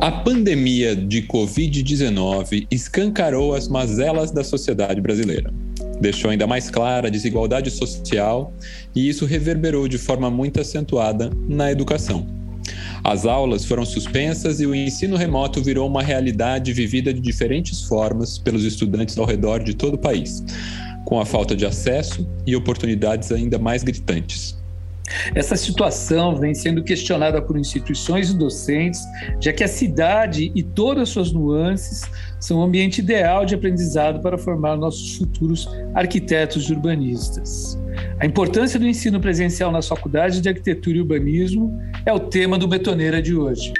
A pandemia de Covid-19 escancarou as mazelas da sociedade brasileira. Deixou ainda mais clara a desigualdade social e isso reverberou de forma muito acentuada na educação. As aulas foram suspensas e o ensino remoto virou uma realidade vivida de diferentes formas pelos estudantes ao redor de todo o país, com a falta de acesso e oportunidades ainda mais gritantes. Essa situação vem sendo questionada por instituições e docentes, já que a cidade e todas suas nuances são um ambiente ideal de aprendizado para formar nossos futuros arquitetos e urbanistas. A importância do ensino presencial nas faculdades de arquitetura e urbanismo é o tema do Betoneira de hoje.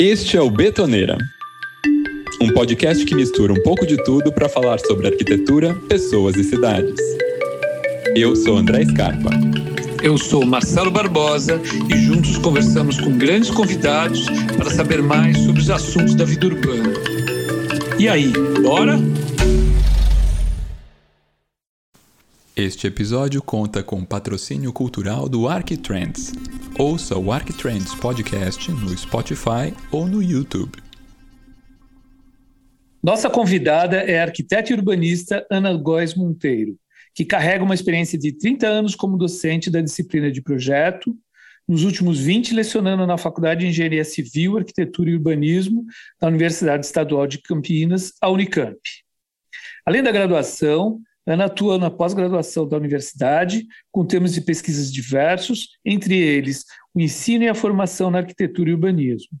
Este é o Betoneira, um podcast que mistura um pouco de tudo para falar sobre arquitetura, pessoas e cidades. Eu sou André Scarpa. Eu sou Marcelo Barbosa e juntos conversamos com grandes convidados para saber mais sobre os assuntos da vida urbana. E aí, bora? Este episódio conta com patrocínio cultural do Arquitrends. Ouça o Arquitrends Podcast no Spotify ou no YouTube. Nossa convidada é a arquiteta e urbanista Ana Góes Monteiro que carrega uma experiência de 30 anos como docente da disciplina de projeto, nos últimos 20 lecionando na Faculdade de Engenharia Civil, Arquitetura e Urbanismo da Universidade Estadual de Campinas, a Unicamp. Além da graduação, Ana atua na pós-graduação da universidade, com temas de pesquisas diversos, entre eles o ensino e a formação na arquitetura e urbanismo.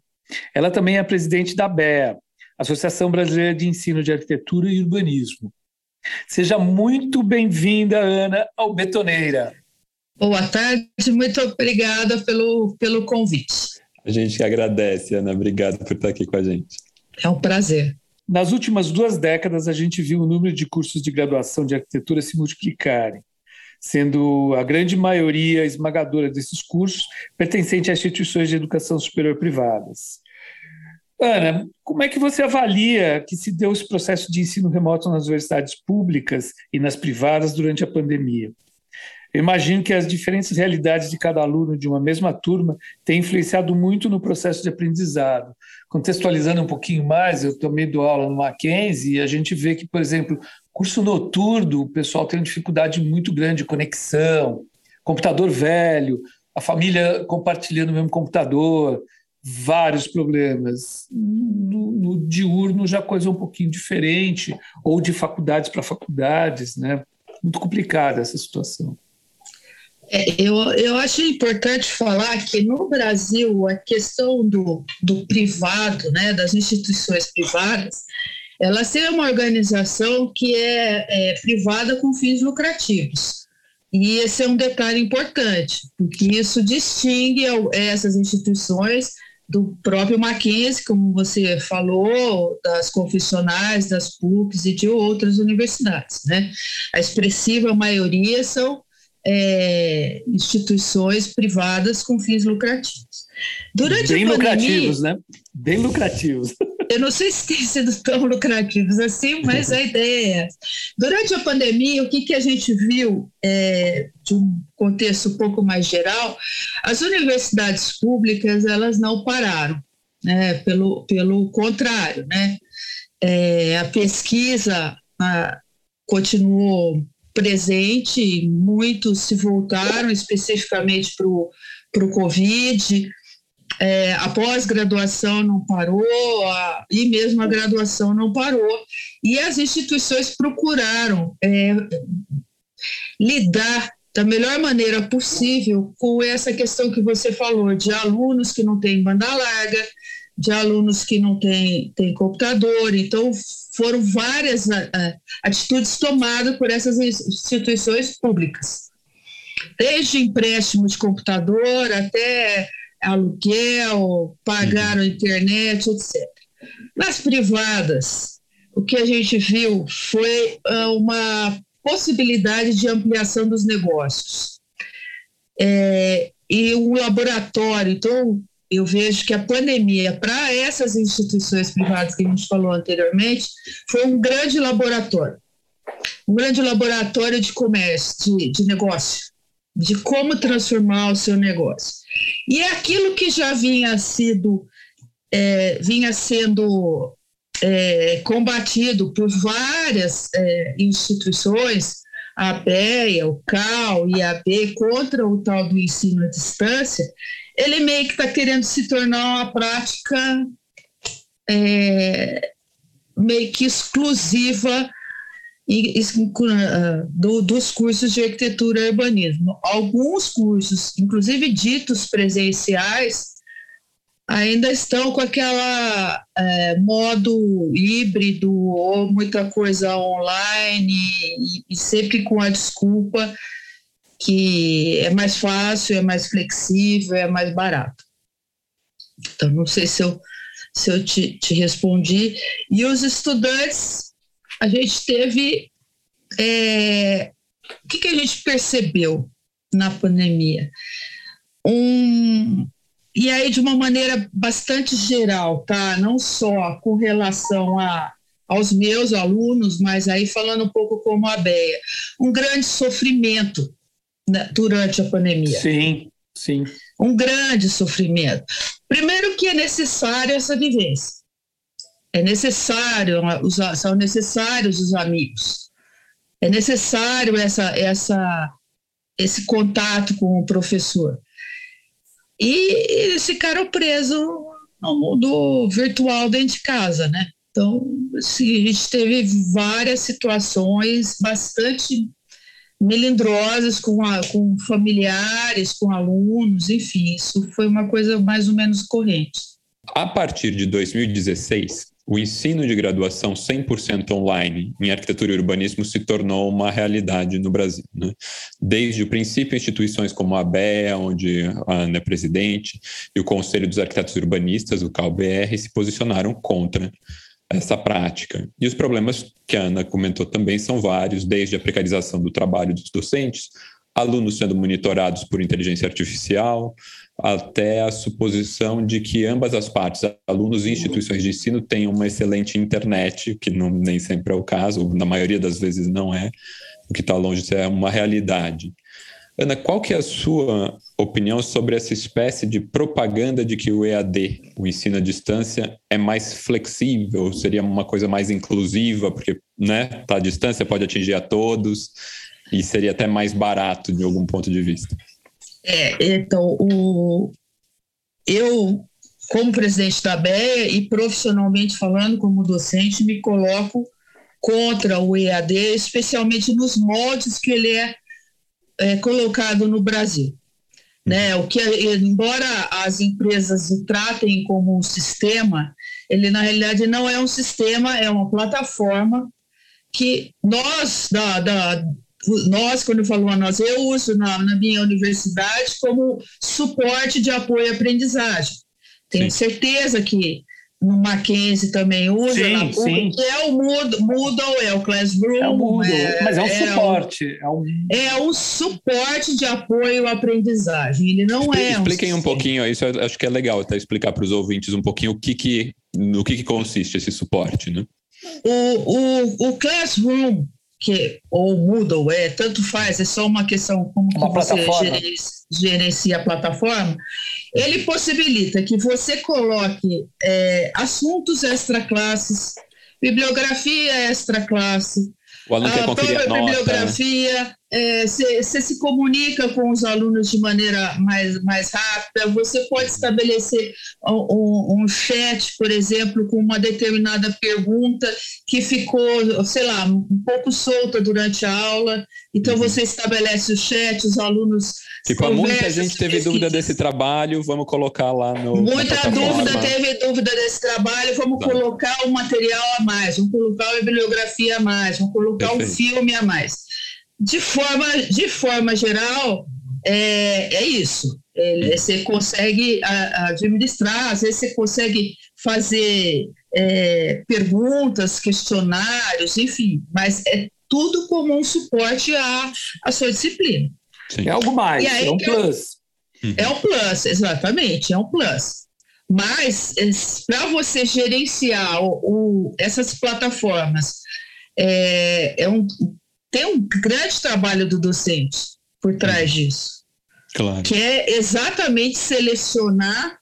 Ela também é presidente da ABEA, Associação Brasileira de Ensino de Arquitetura e Urbanismo. Seja muito bem-vinda, Ana, ao Betoneira. Boa tarde, muito obrigada pelo, pelo convite. A gente que agradece, Ana. Obrigado por estar aqui com a gente. É um prazer. Nas últimas duas décadas, a gente viu o número de cursos de graduação de arquitetura se multiplicarem, sendo a grande maioria esmagadora desses cursos pertencente a instituições de educação superior privadas. Ana, como é que você avalia que se deu esse processo de ensino remoto nas universidades públicas e nas privadas durante a pandemia? Eu imagino que as diferentes realidades de cada aluno de uma mesma turma têm influenciado muito no processo de aprendizado. Contextualizando um pouquinho mais, eu também dou aula no Mackenzie e a gente vê que, por exemplo, curso noturno, o pessoal tem uma dificuldade muito grande de conexão, computador velho, a família compartilhando o mesmo computador vários problemas. No, no, diurno já coisa um pouquinho diferente, ou de faculdades para faculdades, né? Muito complicada essa situação. É, eu, eu acho importante falar que no Brasil a questão do, do privado, né, das instituições privadas, ela é uma organização que é, é privada com fins lucrativos. E esse é um detalhe importante, porque isso distingue essas instituições do próprio Mackenzie, como você falou, das confessionais, das PUCs e de outras universidades. Né? A expressiva maioria são é, instituições privadas com fins lucrativos. Durante Bem a pandemia, lucrativos, né? Bem lucrativos. Eu não sei se tem sido tão lucrativos assim, mas a ideia é. Durante a pandemia, o que, que a gente viu é, de um contexto um pouco mais geral, as universidades públicas elas não pararam, né? pelo, pelo contrário, né? É, a pesquisa a, continuou presente, muitos se voltaram especificamente para o Covid, é, a pós-graduação não parou, a, e mesmo a graduação não parou. E as instituições procuraram é, lidar da melhor maneira possível com essa questão que você falou, de alunos que não têm banda larga, de alunos que não têm, têm computador. Então, foram várias atitudes tomadas por essas instituições públicas. Desde empréstimo de computador até aluguel, pagaram uhum. internet, etc. Nas privadas, o que a gente viu foi ah, uma possibilidade de ampliação dos negócios. É, e um laboratório, então, eu vejo que a pandemia, para essas instituições privadas que a gente falou anteriormente, foi um grande laboratório. Um grande laboratório de comércio, de, de negócio, de como transformar o seu negócio. E é aquilo que já vinha sido é, vinha sendo é, combatido por várias é, instituições, a ABEA, o CAL e a AB, contra o tal do ensino à distância, ele meio que está querendo se tornar uma prática é, meio que exclusiva do, dos cursos de arquitetura e urbanismo. Alguns cursos, inclusive ditos presenciais, ainda estão com aquela é, modo híbrido ou muita coisa online e, e, sempre com a desculpa que é mais fácil, é mais flexível, é mais barato. Então, não sei se eu, se eu te, te respondi. E os estudantes, a gente teve. É, o que, que a gente percebeu na pandemia? Um, e aí, de uma maneira bastante geral, tá? Não só com relação a, aos meus alunos, mas aí falando um pouco como a Beia, um grande sofrimento né, durante a pandemia. Sim, sim. Um grande sofrimento. Primeiro que é necessário essa vivência. É necessário, são necessários os amigos. É necessário essa, essa, esse contato com o professor. E eles ficaram presos no mundo virtual dentro de casa, né? Então, assim, a gente teve várias situações bastante melindrosas com, a, com familiares, com alunos, enfim, isso foi uma coisa mais ou menos corrente. A partir de 2016, o ensino de graduação 100% online em arquitetura e urbanismo se tornou uma realidade no Brasil. Né? Desde o princípio, instituições como a ABEA, onde a Ana é presidente, e o Conselho dos Arquitetos Urbanistas, o CalBR, se posicionaram contra essa prática. E os problemas que a Ana comentou também são vários, desde a precarização do trabalho dos docentes, alunos sendo monitorados por inteligência artificial, até a suposição de que ambas as partes, alunos e instituições de ensino, tenham uma excelente internet, que não, nem sempre é o caso, na maioria das vezes não é, o que está longe de ser uma realidade. Ana, qual que é a sua opinião sobre essa espécie de propaganda de que o EAD, o ensino à distância, é mais flexível, seria uma coisa mais inclusiva, porque né, tá à distância, pode atingir a todos, e seria até mais barato de algum ponto de vista? É, então, o, eu, como presidente da BEA e profissionalmente falando como docente, me coloco contra o EAD, especialmente nos moldes que ele é, é colocado no Brasil. Né? O que, embora as empresas o tratem como um sistema, ele na realidade não é um sistema, é uma plataforma que nós da, da nós, quando eu falo a nós, eu uso na, na, minha universidade como suporte de apoio à aprendizagem. Tenho sim. certeza que no Mackenzie também usa, sim, na que é o Moodle, Moodle, é o Classroom. É o Moodle, é, mas é um é suporte. É um... é um suporte de apoio à aprendizagem, ele não Explique, é um Expliquem um pouquinho, isso eu acho que é legal até explicar para os ouvintes um pouquinho o que que, no que, que consiste esse suporte, né? O, o, o Classroom que ou Moodle, é, tanto faz, é só uma questão como uma você gerencia, gerencia, a plataforma, ele possibilita que você coloque é, assuntos extra-classes, bibliografia extra-classe, o aluno quer conferir a, a bibliografia, você é, se comunica com os alunos de maneira mais, mais rápida, você pode estabelecer um, um, chat, por exemplo, com uma determinada pergunta que ficou, sei lá, um pouco solta durante a aula, então uhum. você estabelece o chat, os alunos. Tipo, muita gente teve dúvida desse trabalho, vamos colocar lá no. Muita dúvida teve dúvida desse trabalho, vamos tá. colocar um material a mais, vamos colocar uma bibliografia a mais, vamos colocar Perfeito. um filme a mais de forma, de forma geral, é, é isso. É, você consegue administrar, às vezes você consegue fazer é, perguntas, questionários, enfim, mas é tudo como um suporte à, à sua disciplina. Sim. É algo mais, aí, é um plus. É um plus, exatamente, é um plus. Mas é, para você gerenciar o, o, essas plataformas, é, é um tem um grande trabalho do docente por trás disso. Claro. Que é exatamente selecionar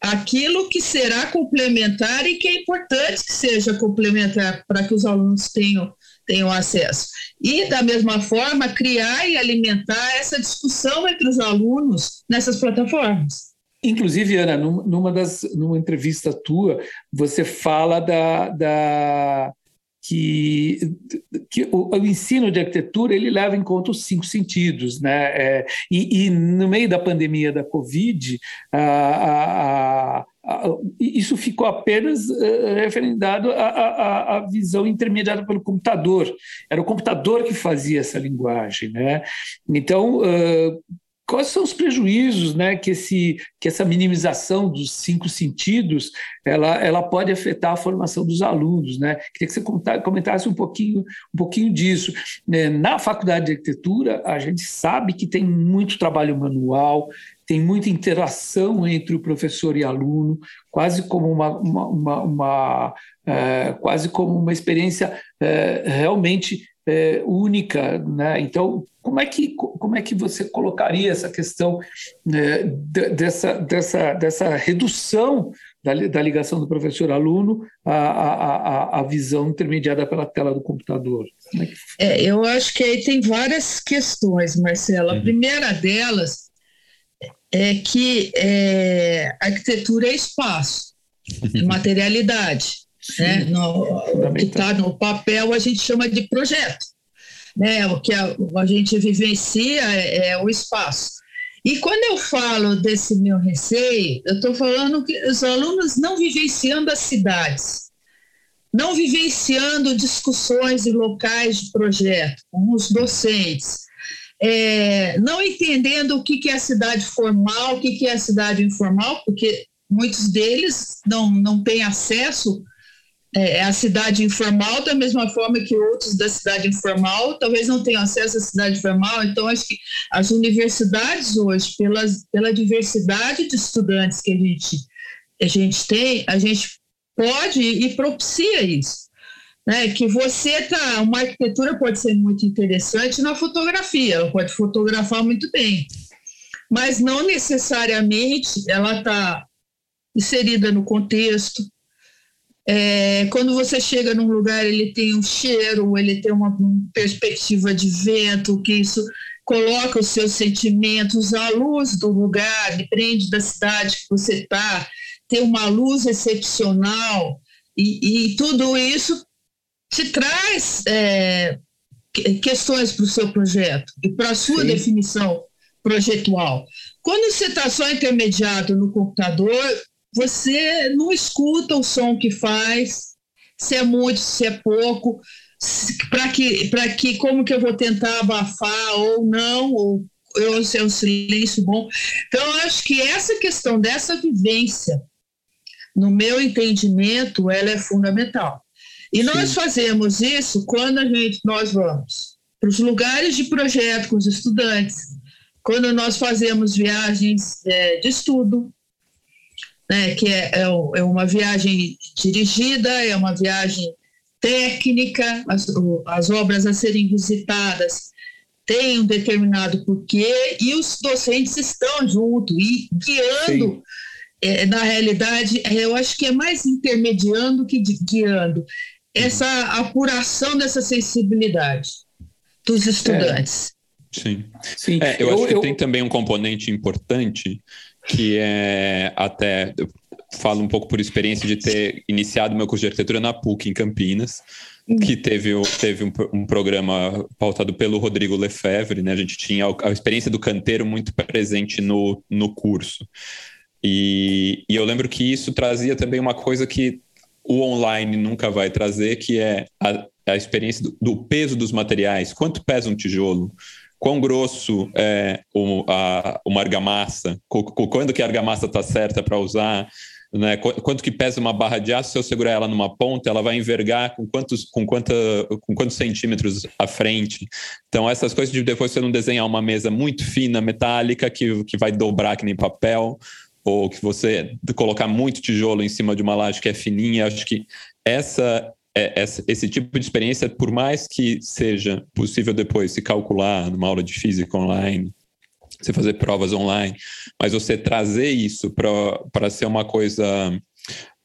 aquilo que será complementar e que é importante que seja complementar para que os alunos tenham, tenham acesso. E, da mesma forma, criar e alimentar essa discussão entre os alunos nessas plataformas. Inclusive, Ana, numa, das, numa entrevista tua, você fala da, da que, que o, o, ensino de arquitetura ele leva em conta os cinco sentidos, né? É, e, e, no meio da pandemia da Covid, a, a, a, isso ficou apenas uh, referendado à visão intermediada pelo computador. Era o computador que fazia essa linguagem, né? Então uh, quais são os prejuízos né, que, esse, que essa minimização dos cinco sentidos ela, ela pode afetar a formação dos alunos. Né? Queria que você comentasse um pouquinho, um pouquinho disso. É, na faculdade de arquitetura, a gente sabe que tem muito trabalho manual, tem muita interação entre o professor e aluno, quase como uma, uma, uma, uma é, quase como uma experiência é, realmente é, única, né? Então, como é que como é que você colocaria essa questão né, dessa dessa dessa redução da, da ligação do professor-aluno à, à, à, visão intermediada pela tela do computador? É que... é, eu acho que aí tem várias questões, Marcela. Uhum. A primeira delas é que é, a arquitetura é espaço, é materialidade. Né? No, que está no papel a gente chama de projeto. Né? O que a, a gente vivencia é, é o espaço. E quando eu falo desse meu receio, eu estou falando que os alunos não vivenciando as cidades, não vivenciando discussões em locais de projeto com os docentes, é, não entendendo o que, que é a cidade formal, o que, que é a cidade informal, porque muitos deles não, não têm acesso é, é, a cidade informal, da mesma forma que outros da cidade informal talvez não tenham acesso à cidade formal. Então, acho que as universidades hoje, pelas, pela diversidade de estudantes que a gente, a gente tem, a gente pode e propicia isso. Né, que você tá, uma arquitetura pode ser muito interessante na fotografia, ela pode fotografar muito bem, mas não necessariamente ela está inserida no contexto, é, quando você chega num lugar, ele tem um cheiro, ele tem uma perspectiva de vento, que isso coloca os seus sentimentos, a luz do lugar, depende da cidade que você está, tem uma luz excepcional, e, e tudo isso te traz é, questões para o seu projeto e para a sua Sim. definição projetual. Quando você está só intermediado no computador, você não escuta o som que faz, se é muito, se é pouco, para que, que, como que eu vou tentar abafar ou não, ou eu se é um silêncio bom. Então, eu acho que essa questão dessa vivência, no meu entendimento, ela é fundamental. E Sim. nós fazemos isso quando a gente, nós vamos para os lugares de projeto com os estudantes, quando nós fazemos viagens é, de estudo, né, que é, é, é, uma viagem dirigida, é uma viagem técnica, as, as obras a serem visitadas têm um determinado porquê e os docentes estão junto e guiando. É, na realidade, é, eu acho que é mais intermediando que guiando essa apuração dessa sensibilidade dos estudantes. É. Sim. Sim. É, eu, eu, acho que eu... tem também um componente importante que é até falo um pouco por experiência de ter iniciado meu curso de arquitetura na PUC em Campinas, que teve, teve um, um programa pautado pelo Rodrigo Lefebvre, né? A gente tinha a, a experiência do canteiro muito presente no, no curso. E, e eu lembro que isso trazia também uma coisa que o online nunca vai trazer, que é a, a experiência do, do peso dos materiais. Quanto pesa um tijolo? Quão grosso é o, a, uma argamassa, quando que a argamassa está certa para usar, né? Quanto que pesa uma barra de aço, se eu segurar ela numa ponta, ela vai envergar com quantos, com quanta, com quantos centímetros à frente. Então, essas coisas de depois você não desenhar uma mesa muito fina, metálica, que, que vai dobrar que nem papel, ou que você colocar muito tijolo em cima de uma laje que é fininha, acho que essa é, esse tipo de experiência, por mais que seja possível depois se calcular numa aula de física online, você fazer provas online, mas você trazer isso para ser uma coisa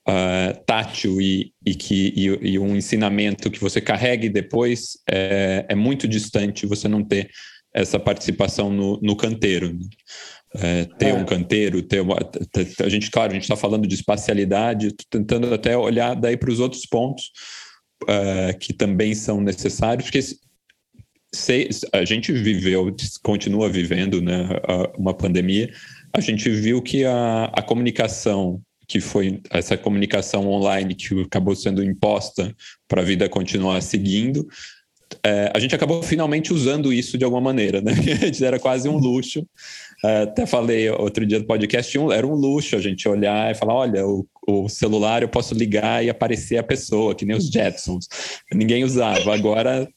uh, tátil e, e, que, e, e, um ensinamento que você carregue depois é, é muito distante você não ter essa participação no, no canteiro. Né? É, ter é. um canteiro, ter uma. A gente, claro, a gente está falando de espacialidade, tentando até olhar daí para os outros pontos uh, que também são necessários, porque se, a gente viveu, continua vivendo né, uma pandemia, a gente viu que a, a comunicação que foi essa comunicação online que acabou sendo imposta para a vida continuar seguindo, é, a gente acabou finalmente usando isso de alguma maneira, né? Era quase um luxo. É, até falei outro dia do podcast, era um luxo a gente olhar e falar: olha, o, o, celular eu posso ligar e aparecer a pessoa, que nem os Jetsons. Ninguém usava. Agora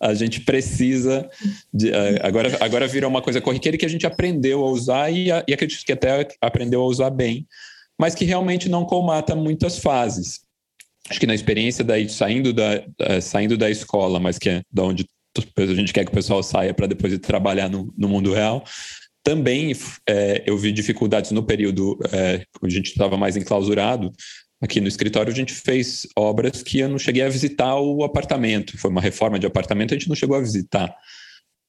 a gente precisa. De, é, agora, agora virou uma coisa corriqueira que a gente aprendeu a usar e, e acredito que até aprendeu a usar bem, mas que realmente não colmata muitas fases acho que na experiência daí saindo da, saindo da escola, mas que é da onde a gente quer que o pessoal saia para depois trabalhar no, no mundo real, também é, eu vi dificuldades no período é, a gente estava mais enclausurado. Aqui no escritório a gente fez obras que eu não cheguei a visitar o apartamento. Foi uma reforma de apartamento, a gente não chegou a visitar.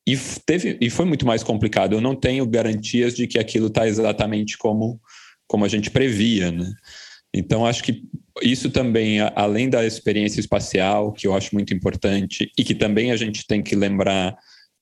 E, teve, e foi muito mais complicado. Eu não tenho garantias de que aquilo está exatamente como, como a gente previa. Né? Então, acho que isso também, além da experiência espacial, que eu acho muito importante, e que também a gente tem que lembrar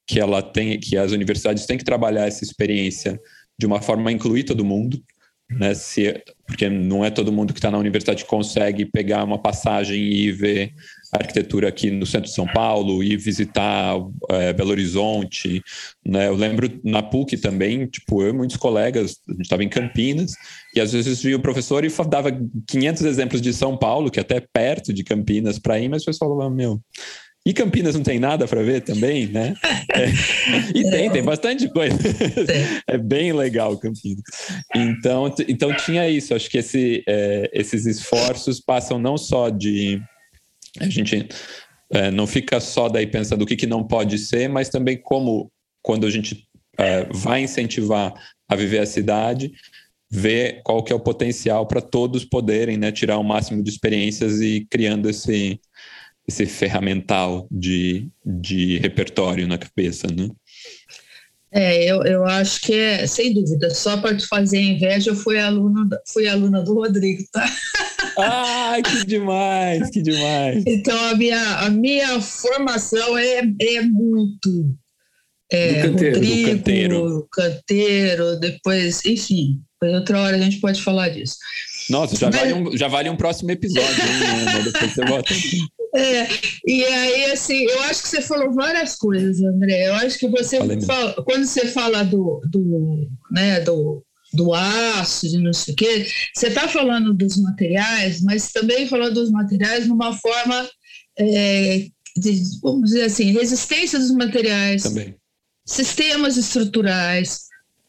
que ela tem, que as universidades têm que trabalhar essa experiência de uma forma a incluir todo mundo, né? Se, porque não é todo mundo que está na universidade que consegue pegar uma passagem e ver arquitetura aqui no centro de São Paulo e visitar é, Belo Horizonte, né? Eu lembro na PUC também, tipo, eu e muitos colegas, a gente estava em Campinas e às vezes via o professor e dava 500 exemplos de São Paulo, que é até perto de Campinas para ir, mas o pessoal falava, meu, e Campinas não tem nada para ver também, né? É. E tem, tem bastante coisa. É bem legal Campinas. Então, então tinha isso. Acho que esse, é, esses esforços passam não só de a gente é, não fica só daí pensando o que, que não pode ser, mas também como, quando a gente é, vai incentivar a viver a cidade, ver qual que é o potencial para todos poderem né, tirar o máximo de experiências e criando esse, esse ferramental de, de repertório na cabeça, né? É, eu, eu acho que é, sem dúvida, só para te fazer inveja, eu fui aluna, fui aluna do Rodrigo, tá? Ah, que demais, que demais. Então, a minha, a minha formação é, é muito. É, do canteiro, Rodrigo, do canteiro. canteiro, depois, enfim, outra hora a gente pode falar disso. Nossa, já, Mas... vale, um, já vale um próximo episódio, hein, Depois você volta. É, e aí, assim, eu acho que você falou várias coisas, André. Eu acho que você, fala, quando você fala do, do, né, do do aço, de não sei o quê. Você está falando dos materiais, mas também falando dos materiais numa forma é, de, vamos dizer assim, resistência dos materiais, também. sistemas estruturais,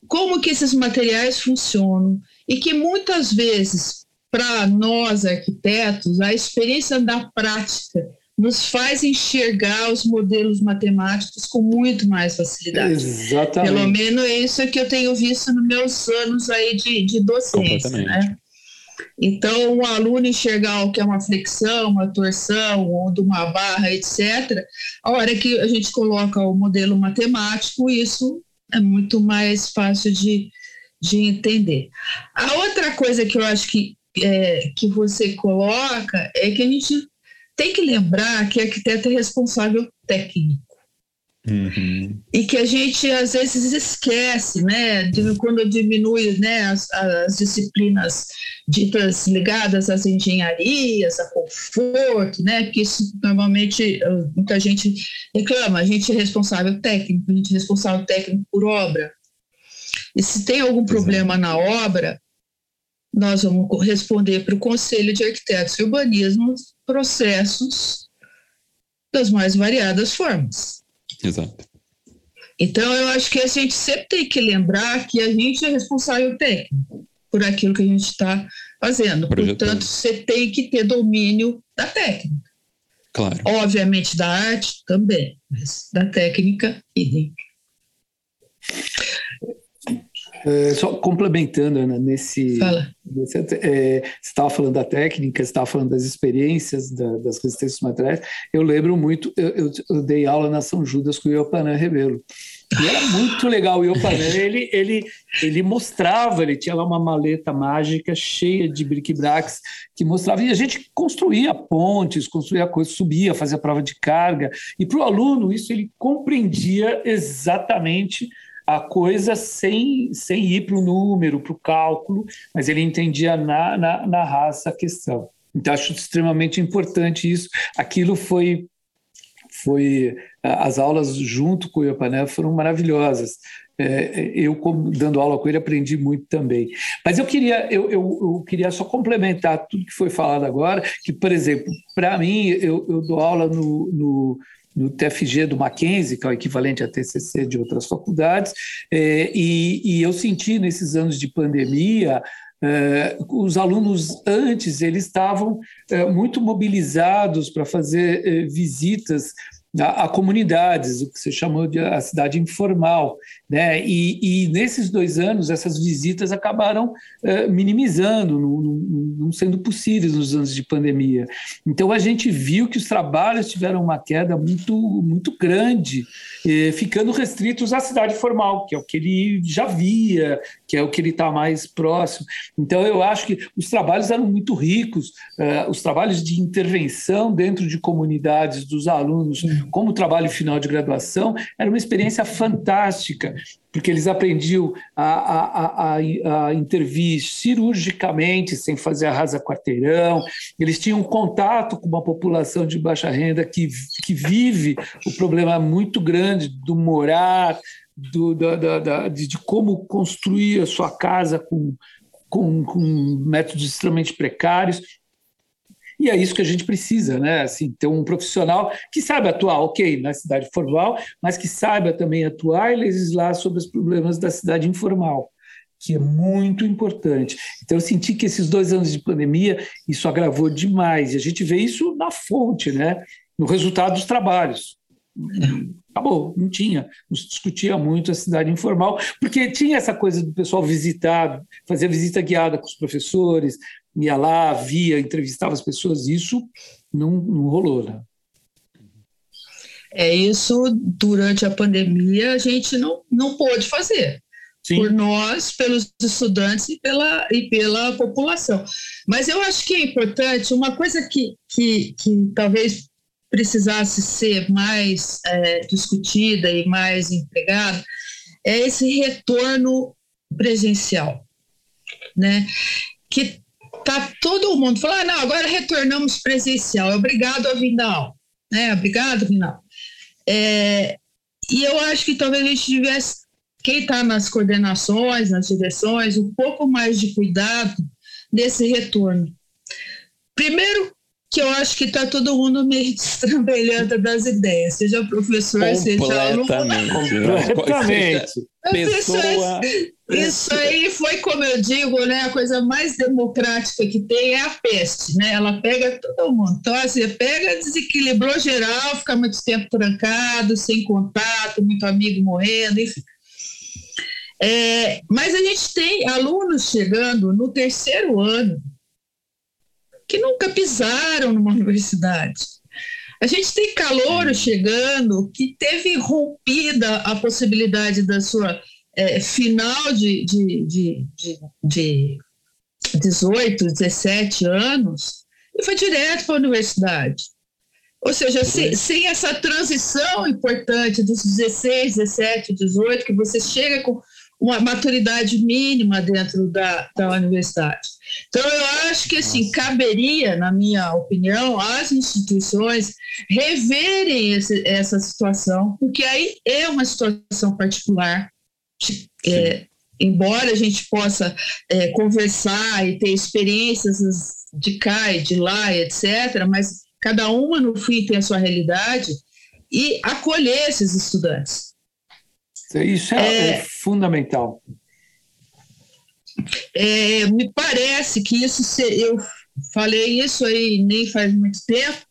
como que esses materiais funcionam e que muitas vezes para nós arquitetos a experiência da prática nos faz enxergar os modelos matemáticos com muito mais facilidade. Exatamente. Pelo menos é isso que eu tenho visto nos meus anos aí de, de docência, né? Então, um aluno enxergar o que é uma flexão, uma torção, ou de uma barra, etc., a hora que a gente coloca o modelo matemático, isso é muito mais fácil de, de entender. A outra coisa que eu acho que, é, que você coloca é que a gente tem que lembrar que arquiteto é responsável técnico. Uhum. E que a gente às vezes esquece, né, quando diminui né, as, as, disciplinas ditas ligadas às engenharias, a conforto, né, que isso normalmente muita gente reclama, a gente é responsável técnico, a gente é responsável técnico por obra. E se tem algum problema na obra, nós vamos responder para o Conselho de Arquitetos e Urbanismo processos das mais variadas formas. Exato. Então, eu acho que a gente sempre tem que lembrar que a gente é responsável técnico por aquilo que a gente está fazendo. Projetando. Portanto, você tem que ter domínio da técnica. Claro. Obviamente da arte também, mas da técnica, idem. É, só complementando, Ana, nesse. Fala. nesse é, você estava falando da técnica, você estava falando das experiências da, das resistências materiais. Eu lembro muito, eu, eu, eu, dei aula na São Judas com o Iopanã Rebelo. E era muito legal. O Iopanã, ele, ele, ele mostrava, ele tinha lá uma maleta mágica cheia de bric-bracs que mostrava. E a gente construía pontes, construía coisas, subia, fazia prova de carga. E para o aluno, isso ele compreendia exatamente a coisa sem, sem ir para o número, para o cálculo, mas ele entendia na, na, na raça a questão. Então, acho extremamente importante isso. Aquilo foi. foi as aulas junto com o Iopané foram maravilhosas. É, eu, dando aula com ele, aprendi muito também. Mas eu queria, eu, eu, eu, queria só complementar tudo que foi falado agora, que, por exemplo, para mim, eu, eu, dou aula no, no, no TFG do Mackenzie, que é o equivalente a TCC de outras faculdades, é, e, e, eu senti nesses anos de pandemia é, os alunos antes eles estavam é, muito mobilizados para fazer é, visitas a, a, comunidades, o que você chamou de a cidade informal. Né? E, e nesses dois anos, essas visitas acabaram uh, minimizando, não, não, não, sendo possíveis nos anos de pandemia. Então, a gente viu que os trabalhos tiveram uma queda muito, muito grande, eh, ficando restritos à cidade formal, que é o que ele já via, que é o que ele está mais próximo. Então, eu acho que os trabalhos eram muito ricos, uh, os trabalhos de intervenção dentro de comunidades dos alunos, como trabalho final de graduação, era uma experiência fantástica porque eles aprendiam a, a, a, a, intervir cirurgicamente, sem fazer arrasa quarteirão, eles tinham contato com uma população de baixa renda que, que vive o problema muito grande do morar, do, da, da, da, de, de, como construir a sua casa com, com, com métodos extremamente precários. E é isso que a gente precisa, né? Assim, ter um profissional que saiba atuar, ok, na cidade formal, mas que saiba também atuar e legislar sobre os problemas da cidade informal, que é muito importante. Então, eu senti que esses dois anos de pandemia, isso agravou demais. E a gente vê isso na fonte, né? No resultado dos trabalhos. Acabou, não tinha. Não se discutia muito a cidade informal, porque tinha essa coisa do pessoal visitar, fazer visita guiada com os professores, ia lá, via, entrevistava as pessoas, isso não, não rolou, né? É isso, durante a pandemia, a gente não, não pôde fazer. Sim. Por nós, pelos estudantes e pela, e pela população. Mas eu acho que é importante, uma coisa que, que, que talvez precisasse ser mais é, discutida e mais empregada é esse retorno presencial, né? Que tá todo mundo falando, ah, não, agora retornamos presencial, obrigado a vir da aula, né? Obrigado a vir da aula. É, e eu acho que talvez a gente tivesse, quem está nas coordenações, nas direções, um pouco mais de cuidado nesse retorno. Primeiro, que eu acho que está todo mundo meio destrambelhando das ideias, seja professor, seja aluno. Completamente. Pessoa... Isso aí foi, como eu digo, né, a coisa mais democrática que tem é a peste, né? Ela pega todo mundo. Então, assim, pega, desequilibrou geral, fica muito tempo trancado, sem contato, muito amigo morrendo, enfim. É, mas a gente tem alunos chegando no terceiro ano que nunca pisaram numa universidade. A gente tem calor chegando que teve rompida a possibilidade da sua é, final de, de, de, de, de 18, 17 anos e foi direto para a universidade. Ou seja, sem, sem, essa transição importante dos 16, 17, 18, que você chega com uma maturidade mínima dentro da, da universidade. Então, eu acho que, assim, caberia, na minha opinião, às instituições reverem esse, essa situação, porque aí é uma situação particular. É, embora a gente possa é, conversar e ter experiências de cá e de lá, etc., mas cada uma, no fim, tem a sua realidade e acolher esses estudantes. Isso é, é, é fundamental. É, me parece que isso, eu falei isso aí nem faz muito tempo,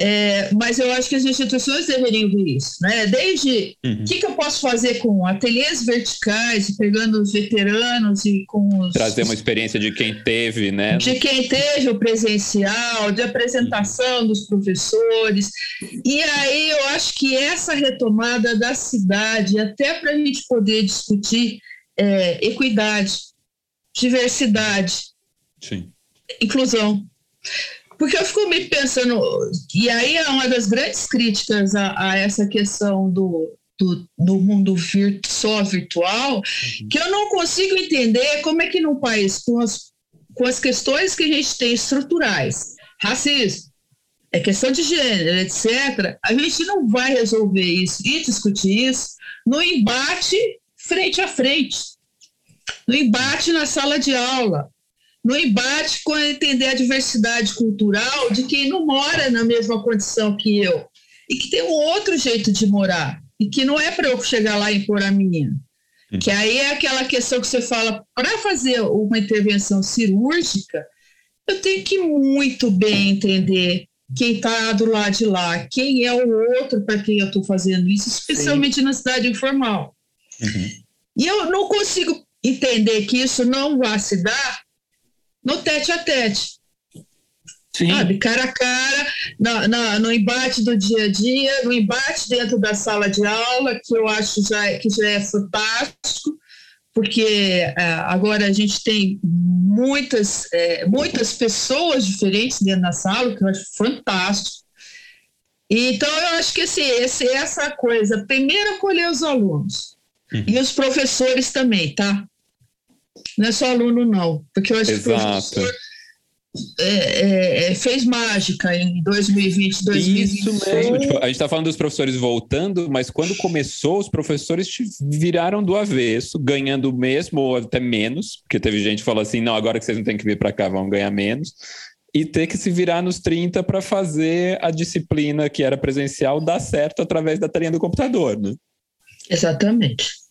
É, mas eu acho que as instituições deveriam ver isso, né? Desde o uhum. que, que, eu posso fazer com ateliês verticais, pegando os veteranos e com os. Trazer uma experiência de quem teve, né? De quem teve o presencial, de apresentação dos professores. E aí eu acho que essa retomada da cidade, até para a gente poder discutir é, equidade, diversidade, Sim. inclusão porque eu fico me pensando, e aí é uma das grandes críticas a, a essa questão do, do, do, mundo só virtual, uhum. que eu não consigo entender como é que num país com as, com as questões que a gente tem estruturais, racismo, é questão de gênero, etc., a gente não vai resolver isso e discutir isso no embate frente a frente, no embate na sala de aula, no embate com entender a diversidade cultural de quem não mora na mesma condição que eu e que tem um outro jeito de morar e que não é para eu chegar lá e impor a minha. Hum. Que aí é aquela questão que você fala, para fazer uma intervenção cirúrgica, eu tenho que muito bem entender quem está do lado de lá, quem é o outro para quem eu estou fazendo isso, especialmente Sim. na cidade informal. Uhum. E eu não consigo entender que isso não vai se dar no tete a tete. Sim. Sabe, cara a cara, na, na, no embate do dia a dia, no embate dentro da sala de aula, que eu acho já, que já é fantástico, porque é, agora a gente tem muitas, é, muitas pessoas diferentes dentro da sala, que eu acho fantástico. Então, eu acho que esse, esse, essa coisa, primeiro acolher os alunos, uhum. e os professores também, tá? Não é só aluno, não. Porque eu acho Exato. que o professor é, é, é fez mágica em 2020, 2021. Isso mesmo. Tipo, a gente está falando dos professores voltando, mas quando começou, os professores viraram do avesso, ganhando mesmo ou até menos, porque teve gente que falou assim: não, agora que vocês não têm que vir para cá, vão ganhar menos. E ter que se virar nos 30 para fazer a disciplina que era presencial dar certo através da telinha do computador, né? Exatamente.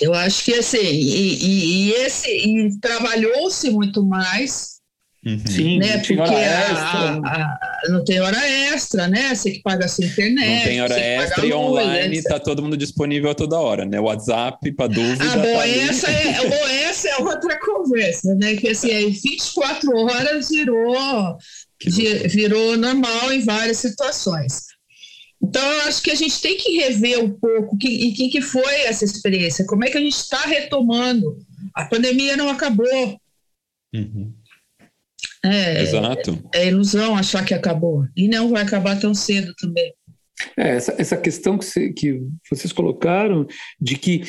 Eu acho que assim, e, e, e esse e trabalhou-se muito mais. Uhum. Sim, né? Porque a, a, a, não tem hora extra, né? Você que paga a sua internet. Não tem hora extra e online está todo mundo disponível a toda hora, né? WhatsApp para dúvida. Ah, bom, tá essa, é, bom, essa é outra conversa, né? Que assim, aí 24 horas virou, virou normal em várias situações. Então, eu acho que a gente tem que rever um pouco que, e que, que foi essa experiência, como é que a gente está retomando. A pandemia não acabou. Uhum. É, Exato. É, é, ilusão achar que acabou. E não vai acabar tão cedo também. É, essa, essa questão que, você, que vocês colocaram de que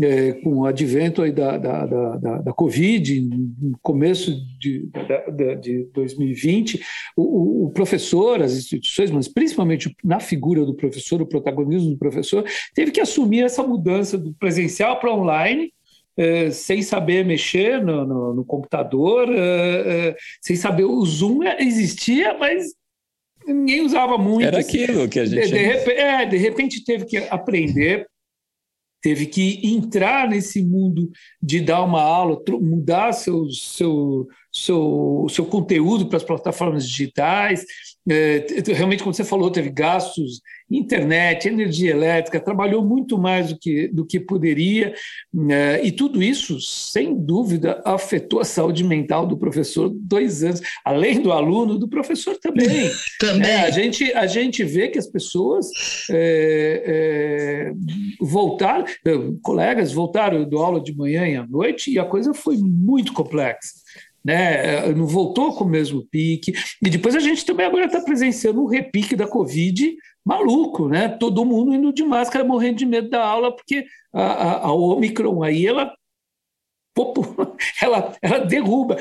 é, com o advento aí da, da, da, da, Covid, no começo de, da, de 2020, o, o, professor, as instituições, mas principalmente na figura do professor, o protagonismo do professor, teve que assumir essa mudança do presencial para online, é, sem saber mexer no, no, no computador, é, é sem saber. O Zoom existia, mas ninguém usava muito. Era aquilo que a gente. De, de, repente, é, de repente teve que aprender teve que entrar nesse mundo de dar uma aula, mudar seu, seu, seu, seu conteúdo para as plataformas digitais. É, realmente, como você falou, teve gastos internet, energia elétrica, trabalhou muito mais do que, do que poderia, né? e tudo isso, sem dúvida, afetou a saúde mental do professor dois anos, além do aluno, do professor também. também. É, a, gente, a gente vê que as pessoas é, é, voltaram, é, colegas voltaram do aula de manhã e à noite, e a coisa foi muito complexa né? não voltou com o mesmo pique. E depois a gente também agora está presenciando um repique da Covid maluco, né? Todo mundo indo de máscara, morrendo de medo da aula, porque a, a, a Omicron aí, ela ela, ela derruba.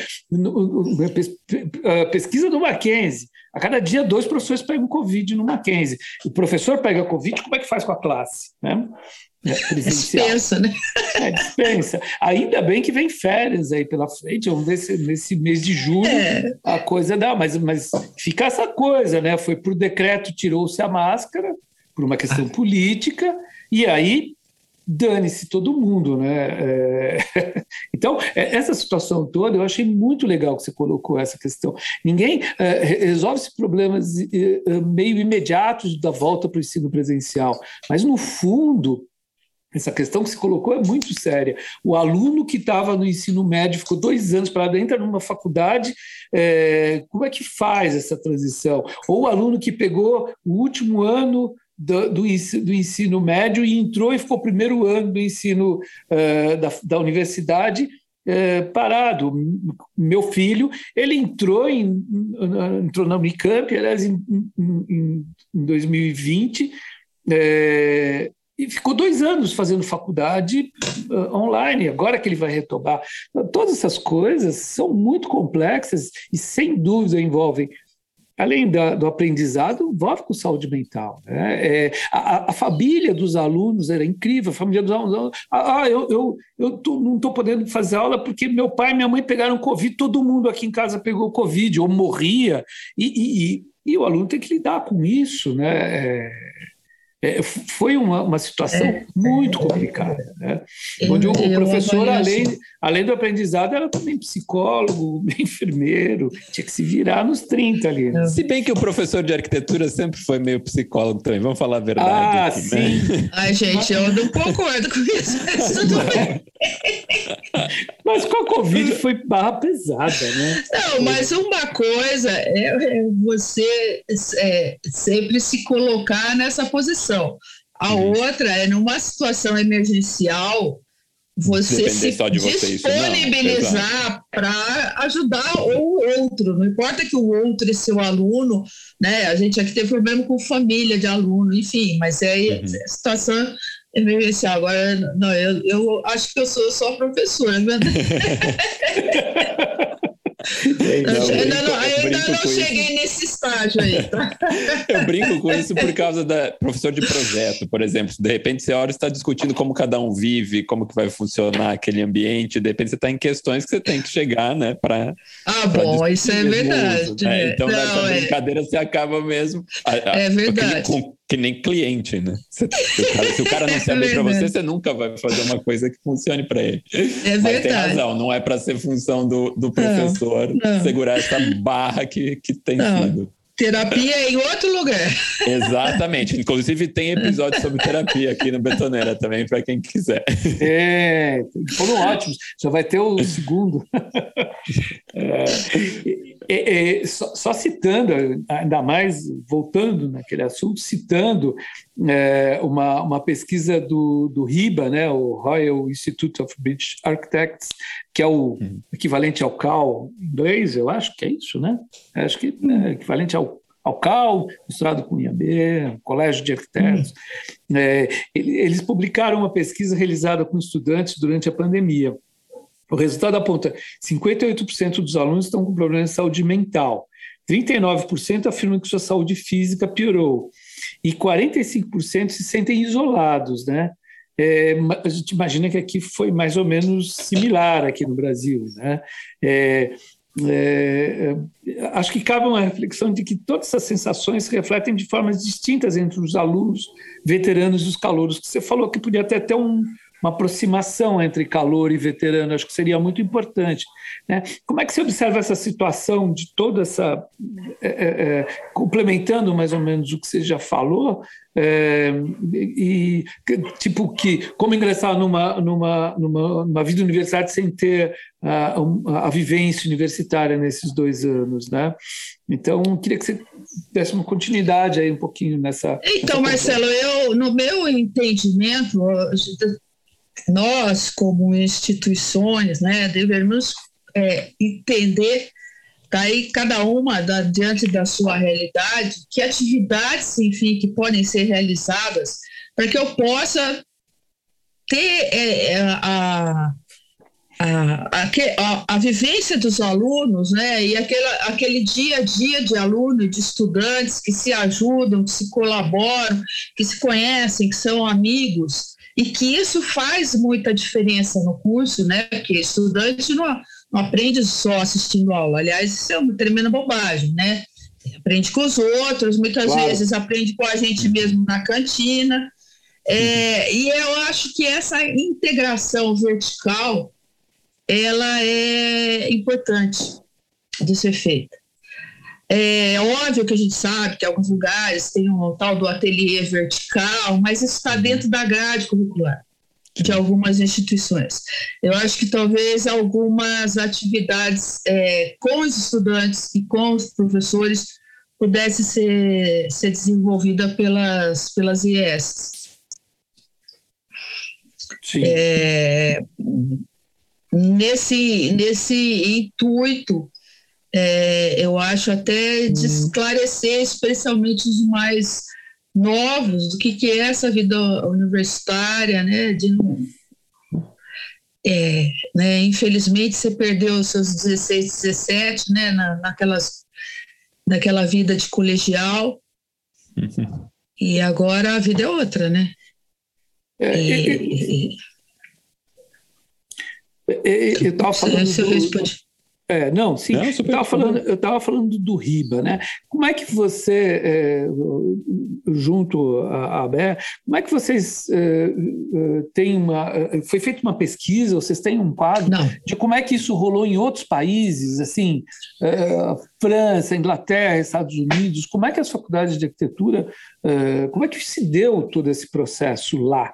Pesquisa do Mackenzie. A cada dia, dois professores pegam Covid no Mackenzie. O professor pega Covid, como é que faz com a classe? Né? É, dispensa, né? É, dispensa. Ainda bem que vem férias aí pela frente, vamos ver se nesse mês de julho é. a coisa dá, mas, mas fica essa coisa, né? Foi por decreto, tirou-se a máscara, por uma questão política, e aí dane-se todo mundo, né? É... Então, é, essa situação toda, eu achei muito legal que você colocou essa questão. Ninguém é, resolve esses problemas meio imediatos da volta para o ensino presencial, mas no fundo essa questão que se colocou é muito séria. O aluno que estava no ensino médio ficou dois anos para entra numa faculdade, é, como é que faz essa transição? Ou o aluno que pegou o último ano do, do, do, ensino médio e entrou e ficou o primeiro ano do ensino uh, da, da, universidade uh, parado. Meu filho, ele entrou, em, entrou na Unicamp, aliás, em, em, em 2020, é, e ficou dois anos fazendo faculdade uh, online, agora que ele vai retomar. Então, todas essas coisas são muito complexas e, sem dúvida, envolvem, além da, do aprendizado, envolve com saúde mental. Né? É, a, a, família dos alunos era incrível, a família dos alunos. Ah, ah eu, eu, eu tô, não estou podendo fazer aula porque meu pai e minha mãe pegaram Covid, todo mundo aqui em casa pegou Covid, ou morria, e, e, e, e o aluno tem que lidar com isso. Né? É, é, foi uma, uma situação é, muito complicada, né? Eu, onde o, o professor, além, além do aprendizado, era também psicólogo, enfermeiro, tinha que se virar nos 30 ali. Né? Se bem que o professor de arquitetura sempre foi meio psicólogo também, vamos falar a verdade. Ah, aqui, né? sim. Né? Ai, gente, eu não concordo com isso, mas tudo bem. Mas com a Covid foi barra pesada, né? Não, mas uma coisa é, é você é, sempre se colocar nessa posição. A uhum. outra é numa situação emergencial você se disponibilizar para ajudar o outro. Não importa que o outro é seu aluno, né? A gente aqui tem problema com família de aluno, enfim, mas é uhum. a situação emergencial. Agora, não, eu, eu acho que eu sou só professora, né? Eu ainda não, ainda não cheguei isso. nesse estágio aí. Tá? eu brinco com isso por causa da professor de projeto, por exemplo. De repente você hora está discutindo como cada um vive, como que vai funcionar aquele ambiente. De repente você está em questões que você tem que chegar, né? Para ah, bom, isso é verdade. Uso, né? Então não, nessa é... brincadeira você acaba mesmo. é verdade. Com, que nem cliente, né? Se o cara, se o cara não se abrir para você, você nunca vai fazer uma coisa que funcione para ele. É verdade. Mas tem razão, não é para ser função do, do professor não, não. segurar essa barra que, que tem não. sido. Terapia é em outro lugar. Exatamente. Inclusive, tem episódio sobre terapia aqui no Betoneira também, para quem quiser. É, foram ótimos. Já vai ter o segundo. É, é, é, só, só, citando, ainda mais voltando naquele assunto, citando é, uma, uma pesquisa do, do RIBA, né, o Royal Institute of British Architects, que é o uhum. equivalente ao CAL em inglês, eu acho que é isso, né? Acho que é equivalente ao, ao CAL, misturado com o IAB, Colégio de Arquitetos. Uhum. É, eles publicaram uma pesquisa realizada com estudantes durante a pandemia. O resultado aponta 58% dos alunos estão com problemas de saúde mental, 39% afirmam que sua saúde física piorou e 45% se sentem isolados, né? É, a gente imagina que aqui foi mais ou menos similar aqui no Brasil, né? É, é, acho que cabe uma reflexão de que todas essas sensações se refletem de formas distintas entre os alunos veteranos e os calouros. Você falou que podia ter até um, uma aproximação entre calor e veterano, acho que seria muito importante. Né? Como é que você observa essa situação de toda essa. É, é, é complementando mais ou menos o que você já falou, é, e tipo que como ingressar numa, numa, numa, numa vida universitária sem ter a, a, a, vivência universitária nesses dois anos, né? Então, queria que você desse uma continuidade aí um pouquinho nessa. Então, nessa Marcelo, eu, no meu entendimento, nós, como instituições, né, devemos é, entender, tá aí cada uma da, diante da sua realidade, que atividades, enfim, que podem ser realizadas para que eu possa ter é, é a, a, a, a, vivência dos alunos, né, e aquela, aquele dia a dia de aluno e de estudantes que se ajudam, que se colaboram, que se conhecem, que são amigos, e que isso faz muita diferença no curso, né? Porque estudante não, não aprende só assistindo aula. Aliás, isso é uma tremenda bobagem, né? Aprende com os outros, muitas claro. vezes aprende com a gente mesmo na cantina. É, e eu acho que essa integração vertical ela é importante de ser feita. É óbvio que a gente sabe que alguns lugares tem um tal do ateliê vertical, mas isso está dentro da grade curricular de algumas instituições. Eu acho que talvez algumas atividades é, com os estudantes e com os professores pudesse ser, ser desenvolvida pelas, pelas IES. Sim. É, nesse, nesse intuito, é, eu acho até de uhum. esclarecer, especialmente os mais novos, do que, que é essa vida universitária, né? De não, é, né, infelizmente você perdeu os seus 16, 17, né, na, naquelas, naquela vida de colegial, uhum. e agora a vida é outra, né? É, e, e, e, eu estava falando do, é, não, sim. Não, eu estava falando, falando do Riba, né? Como é que você, é, junto à ABE, como é que vocês é, é têm uma. É, foi feita uma pesquisa, vocês têm um quadro não. de como é que isso rolou em outros países, assim, é, França, Inglaterra, Estados Unidos, como é que as faculdades de arquitetura, como é que se deu todo esse processo lá?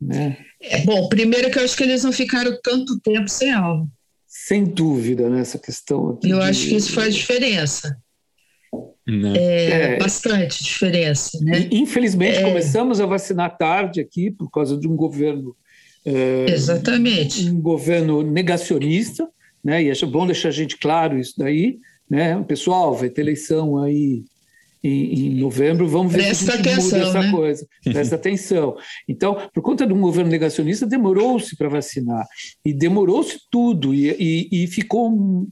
Né? É, bom, primeiro que eu acho que eles não ficaram tanto tempo sem aula. Sem dúvida, nessa né, questão aqui. Eu de... acho que isso faz diferença. Né? É, é, bastante diferença, né? Infelizmente, é. começamos a vacinar tarde aqui por causa de um governo. É, Exatamente. Um governo negacionista, né? E é bom deixar a gente claro isso daí, né? Pessoal, vai ter eleição aí em, em novembro, vamos ver Presta se a gente atenção, muda essa né? coisa. Presta atenção. Então, por conta de um governo negacionista, demorou-se para vacinar. E demorou-se tudo. E, e, e, ficou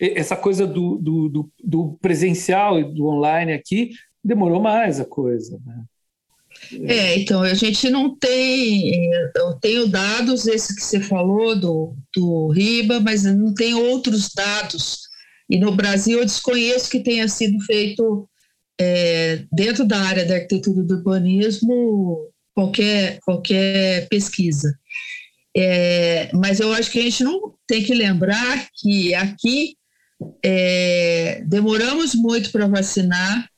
essa coisa do, do, do, presencial e do online aqui, demorou mais a coisa. Né? É, então, a gente não tem. Eu tenho dados, esse que você falou, do, do RIBA, mas não tem outros dados. E no Brasil eu desconheço que tenha sido feito é, dentro da área da arquitetura e do urbanismo, qualquer, qualquer pesquisa. É, mas eu acho que a gente não tem que lembrar que aqui é, demoramos muito para vacinar,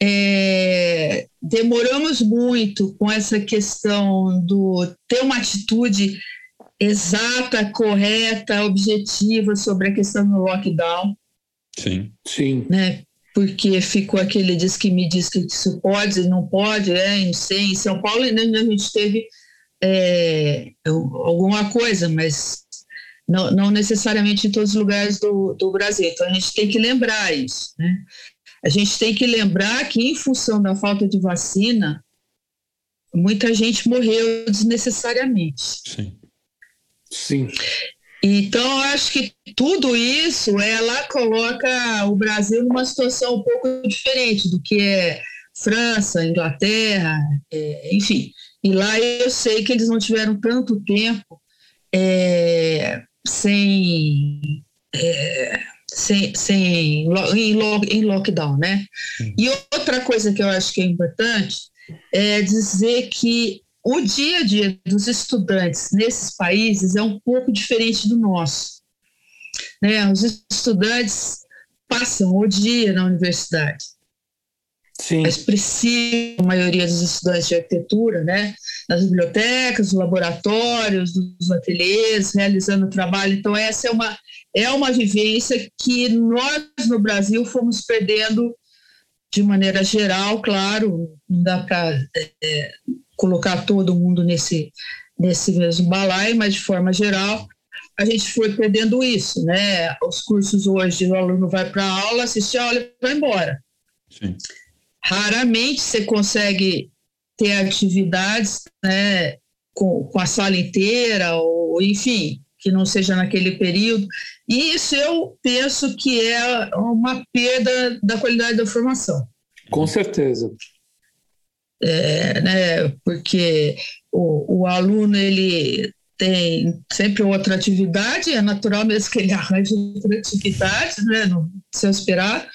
é, demoramos muito com essa questão do ter uma atitude exata, correta, objetiva sobre a questão do lockdown. Sim. Sim. Né? Porque ficou aquele diz que me diz que isso pode e não pode, é, em, em São Paulo ainda a gente teve é, alguma coisa, mas não, não, necessariamente em todos os lugares do, do Brasil. Então a gente tem que lembrar isso. Né? A gente tem que lembrar que, em função da falta de vacina, muita gente morreu desnecessariamente. Sim. Sim. Então, acho que tudo isso ela coloca o Brasil numa situação um pouco diferente do que é França, Inglaterra, é, enfim. E lá eu sei que eles não tiveram tanto tempo é, sem, é, sem, sem em, em lockdown, né? E outra coisa que eu acho que é importante é dizer que o dia a dia dos estudantes nesses países é um pouco diferente do nosso. Né? Os estudantes passam o dia na universidade. Sim. Mas precisam, a maioria dos estudantes de arquitetura, né? nas bibliotecas, nos laboratórios, nos ateliês, realizando trabalho. Então, essa é uma, é uma vivência que nós, no Brasil, fomos perdendo de maneira geral, claro, não dá para é, colocar todo mundo nesse, nesse mesmo balaio, mas de forma geral, a gente foi perdendo isso, né? Os cursos hoje, o aluno vai para a aula, assiste a aula e vai embora. Sim. Raramente você consegue ter atividades né, com, com a sala inteira, ou enfim, que não seja naquele período. E isso eu penso que é uma perda da qualidade da formação. Com certeza é, né, porque o, o aluno ele tem sempre outra atividade, é natural mesmo que ele arranje outra atividade, né, no seu esperado,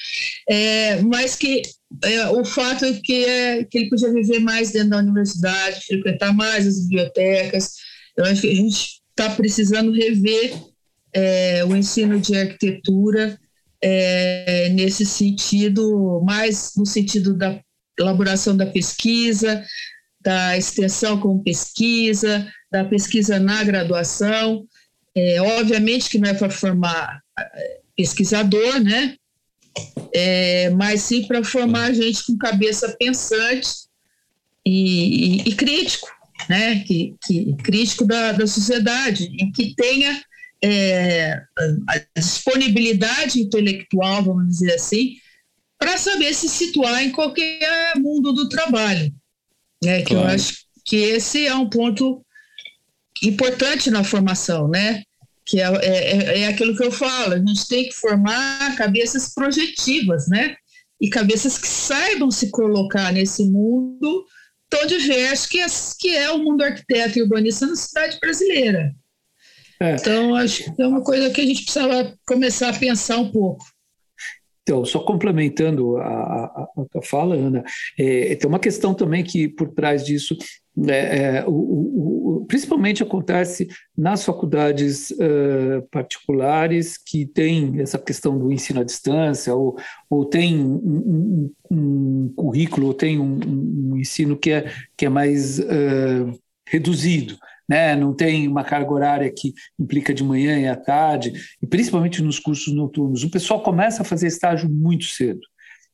é, mas que é, o fato é que, é que ele podia viver mais dentro da universidade, frequentar mais as bibliotecas. Eu acho que a gente está precisando rever é, o ensino de arquitetura é, nesse sentido, mais no sentido da elaboração da pesquisa, da extensão com pesquisa, da pesquisa na graduação. É, obviamente que não é para formar é, pesquisador, né? É, mas sim para formar gente com cabeça pensante e, e, e crítico, né? Que, que crítico da, da sociedade e que tenha é, a disponibilidade intelectual, vamos dizer assim, para saber se situar em qualquer mundo do trabalho. Né? Que claro. eu acho que esse é um ponto importante na formação, né? Que é, é, é aquilo que eu falo, a gente tem que formar cabeças projetivas, né? E cabeças que saibam se colocar nesse mundo tão diverso que é, que é o mundo arquiteto e urbanista na cidade brasileira. É. Então, acho que é uma coisa que a gente precisava começar a pensar um pouco. Então, só complementando a, a, a fala, Ana, é, tem uma questão também que por trás disso, né, é, o, o, principalmente acontece nas faculdades uh, particulares que tem essa questão do ensino à distância, ou, ou tem um, um, um currículo, ou tem um, um, ensino que é, que é mais uh, reduzido né? não tem uma carga horária que implica de manhã e à tarde, e principalmente nos cursos noturnos. O pessoal começa a fazer estágio muito cedo.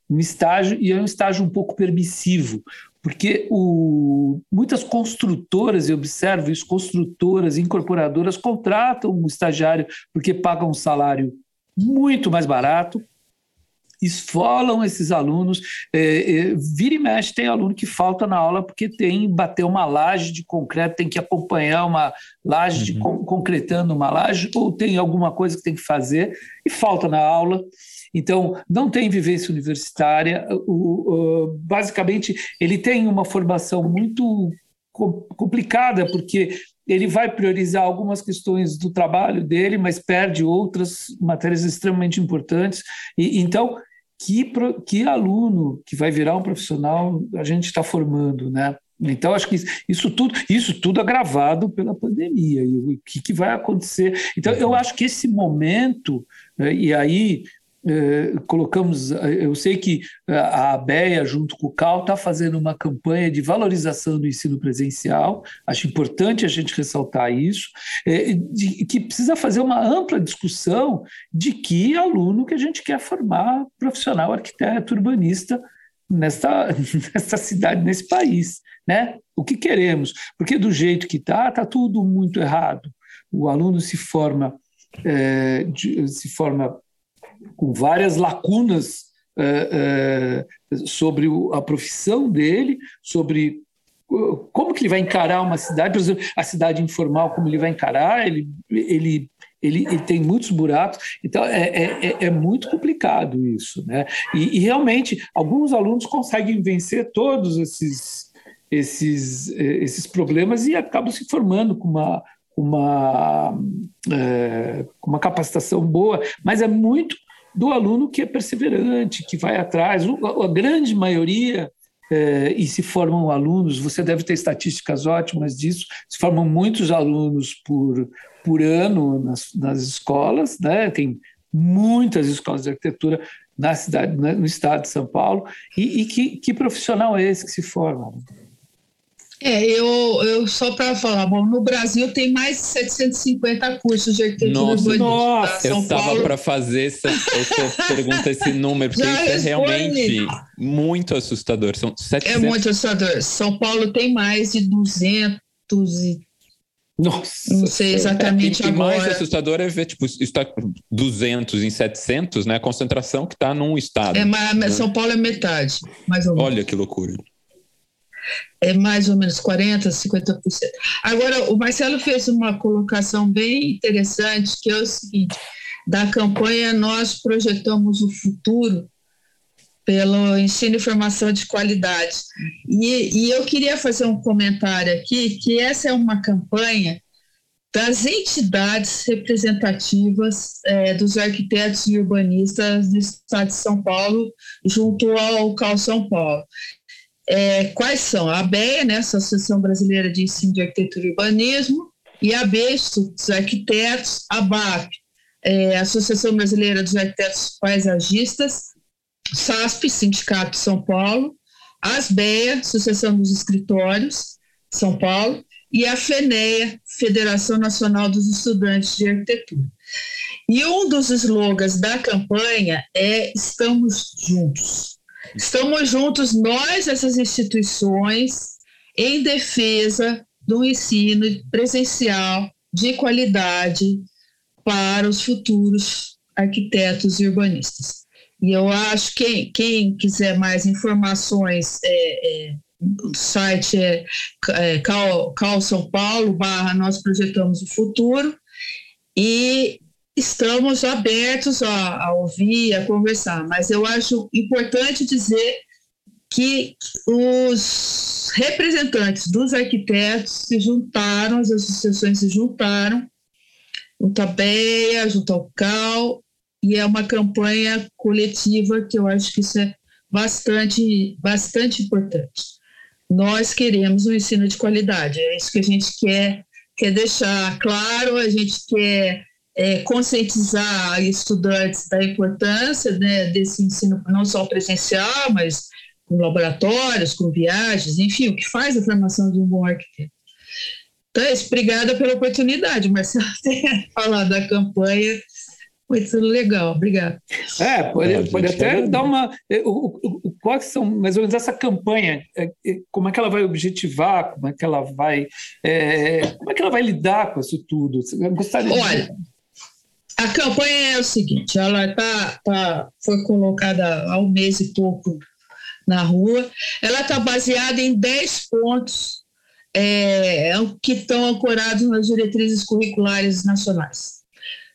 Um estágio, e é um estágio um pouco permissivo, porque o, muitas construtoras, eu observo isso, construtoras, incorporadoras contratam um estagiário porque pagam um salário muito mais barato, esfolam esses alunos. É, é, vira e mexe, tem aluno que falta na aula porque tem bater uma laje de concreto, tem que acompanhar uma laje, de, uhum. concretando uma laje, ou tem alguma coisa que tem que fazer e falta na aula. Então, não tem vivência universitária. O, o, basicamente, ele tem uma formação muito complicada, porque ele vai priorizar algumas questões do trabalho dele, mas perde outras matérias extremamente importantes. E então que, que aluno que vai virar um profissional a gente está formando, né? Então, acho que isso tudo, isso tudo agravado pela pandemia. E o que, que vai acontecer? Então, eu acho que esse momento, né, e aí eh, colocamos, eh, eu sei que a ABEA, junto com o CAL, está fazendo uma campanha de valorização do ensino presencial, acho importante a gente ressaltar isso, eh, de, que precisa fazer uma ampla discussão de que aluno que a gente quer formar profissional arquiteto urbanista nesta, nesta cidade, nesse país, né? O que queremos? Porque do jeito que está, está tudo muito errado. O aluno se forma, é, de, se forma com várias lacunas é, é, sobre o, a profissão dele, sobre como que ele vai encarar uma cidade, por exemplo, a cidade informal, como ele vai encarar, ele, ele, ele, ele tem muitos buracos, então é, é, é, é muito complicado isso. Né? E, e, realmente, alguns alunos conseguem vencer todos esses, esses, esses problemas e acabam se formando com uma, uma, é, uma capacitação boa, mas é muito do aluno que é perseverante, que vai atrás. A grande maioria, é, e se formam alunos, você deve ter estatísticas ótimas disso, se formam muitos alunos por, por ano nas, nas escolas, né? tem muitas escolas de arquitetura na cidade, no estado de São Paulo, e, e que, que profissional é esse que se forma? É, eu, eu só para falar, bom, no Brasil tem mais de 750 cursos de arquitetura nossa, Nossa, eu estava para fazer essa, essa pergunta, esse número, porque Já isso é realmente muito assustador. São 700... É muito assustador. São Paulo tem mais de 200 e nossa, não sei exatamente é, agora. O mais assustador é ver, tipo, está 200 em 700, né? A concentração que está num estado. É, mas né? São Paulo é metade, mais ou menos. Olha que loucura é mais ou menos 40%, 50%. Agora, o Marcelo fez uma colocação bem interessante, que é o seguinte: da campanha nós projetamos o futuro pelo ensino e formação de qualidade. E, e eu queria fazer um comentário aqui, que essa é uma campanha das entidades representativas é, dos arquitetos e urbanistas do Estado de São Paulo, junto ao CAL São Paulo. É, quais são? A ABEA, né, Associação Brasileira de Ensino de Arquitetura e Urbanismo, e a BESTO, dos arquitetos, a BAP, é, Associação Brasileira dos Arquitetos Paisagistas, SASP, Sindicato de São Paulo, ASBEA, Associação dos Escritórios, São Paulo, e a FENEA, Federação Nacional dos Estudantes de Arquitetura. E um dos slogans da campanha é Estamos Juntos. Estamos juntos, nós, essas instituições, em defesa do ensino presencial de qualidade para os futuros arquitetos e urbanistas. E eu acho que quem, quiser mais informações, é, é, o site é, é Cal, Cal São Paulo, barra Nós Projetamos o Futuro, e estamos abertos a, a ouvir, a conversar. Mas eu acho importante dizer que os representantes dos arquitetos se juntaram, as associações se juntaram, à BEA, junto ao CAL, e é uma campanha coletiva que eu acho que isso é bastante, bastante importante. Nós queremos um ensino de qualidade, é isso que a gente quer, quer deixar claro, a gente quer é, conscientizar estudantes da importância né, desse ensino, não só presencial, mas com laboratórios, com viagens, enfim, o que faz a formação de um bom arquiteto. Então, é isso, obrigada pela oportunidade, Marcelo, ter falado da campanha. Muito legal, obrigado. É, pode, pode até dar uma. É, o, o, quais são mais ou menos essa campanha? É, como é que ela vai objetivar? Como é que ela vai. É, como é que ela vai lidar com isso tudo? Eu gostaria Olha, de... a campanha é o seguinte: ela tá, tá, foi colocada há um mês e pouco na rua. Ela está baseada em 10 pontos é, que estão ancorados nas diretrizes curriculares nacionais.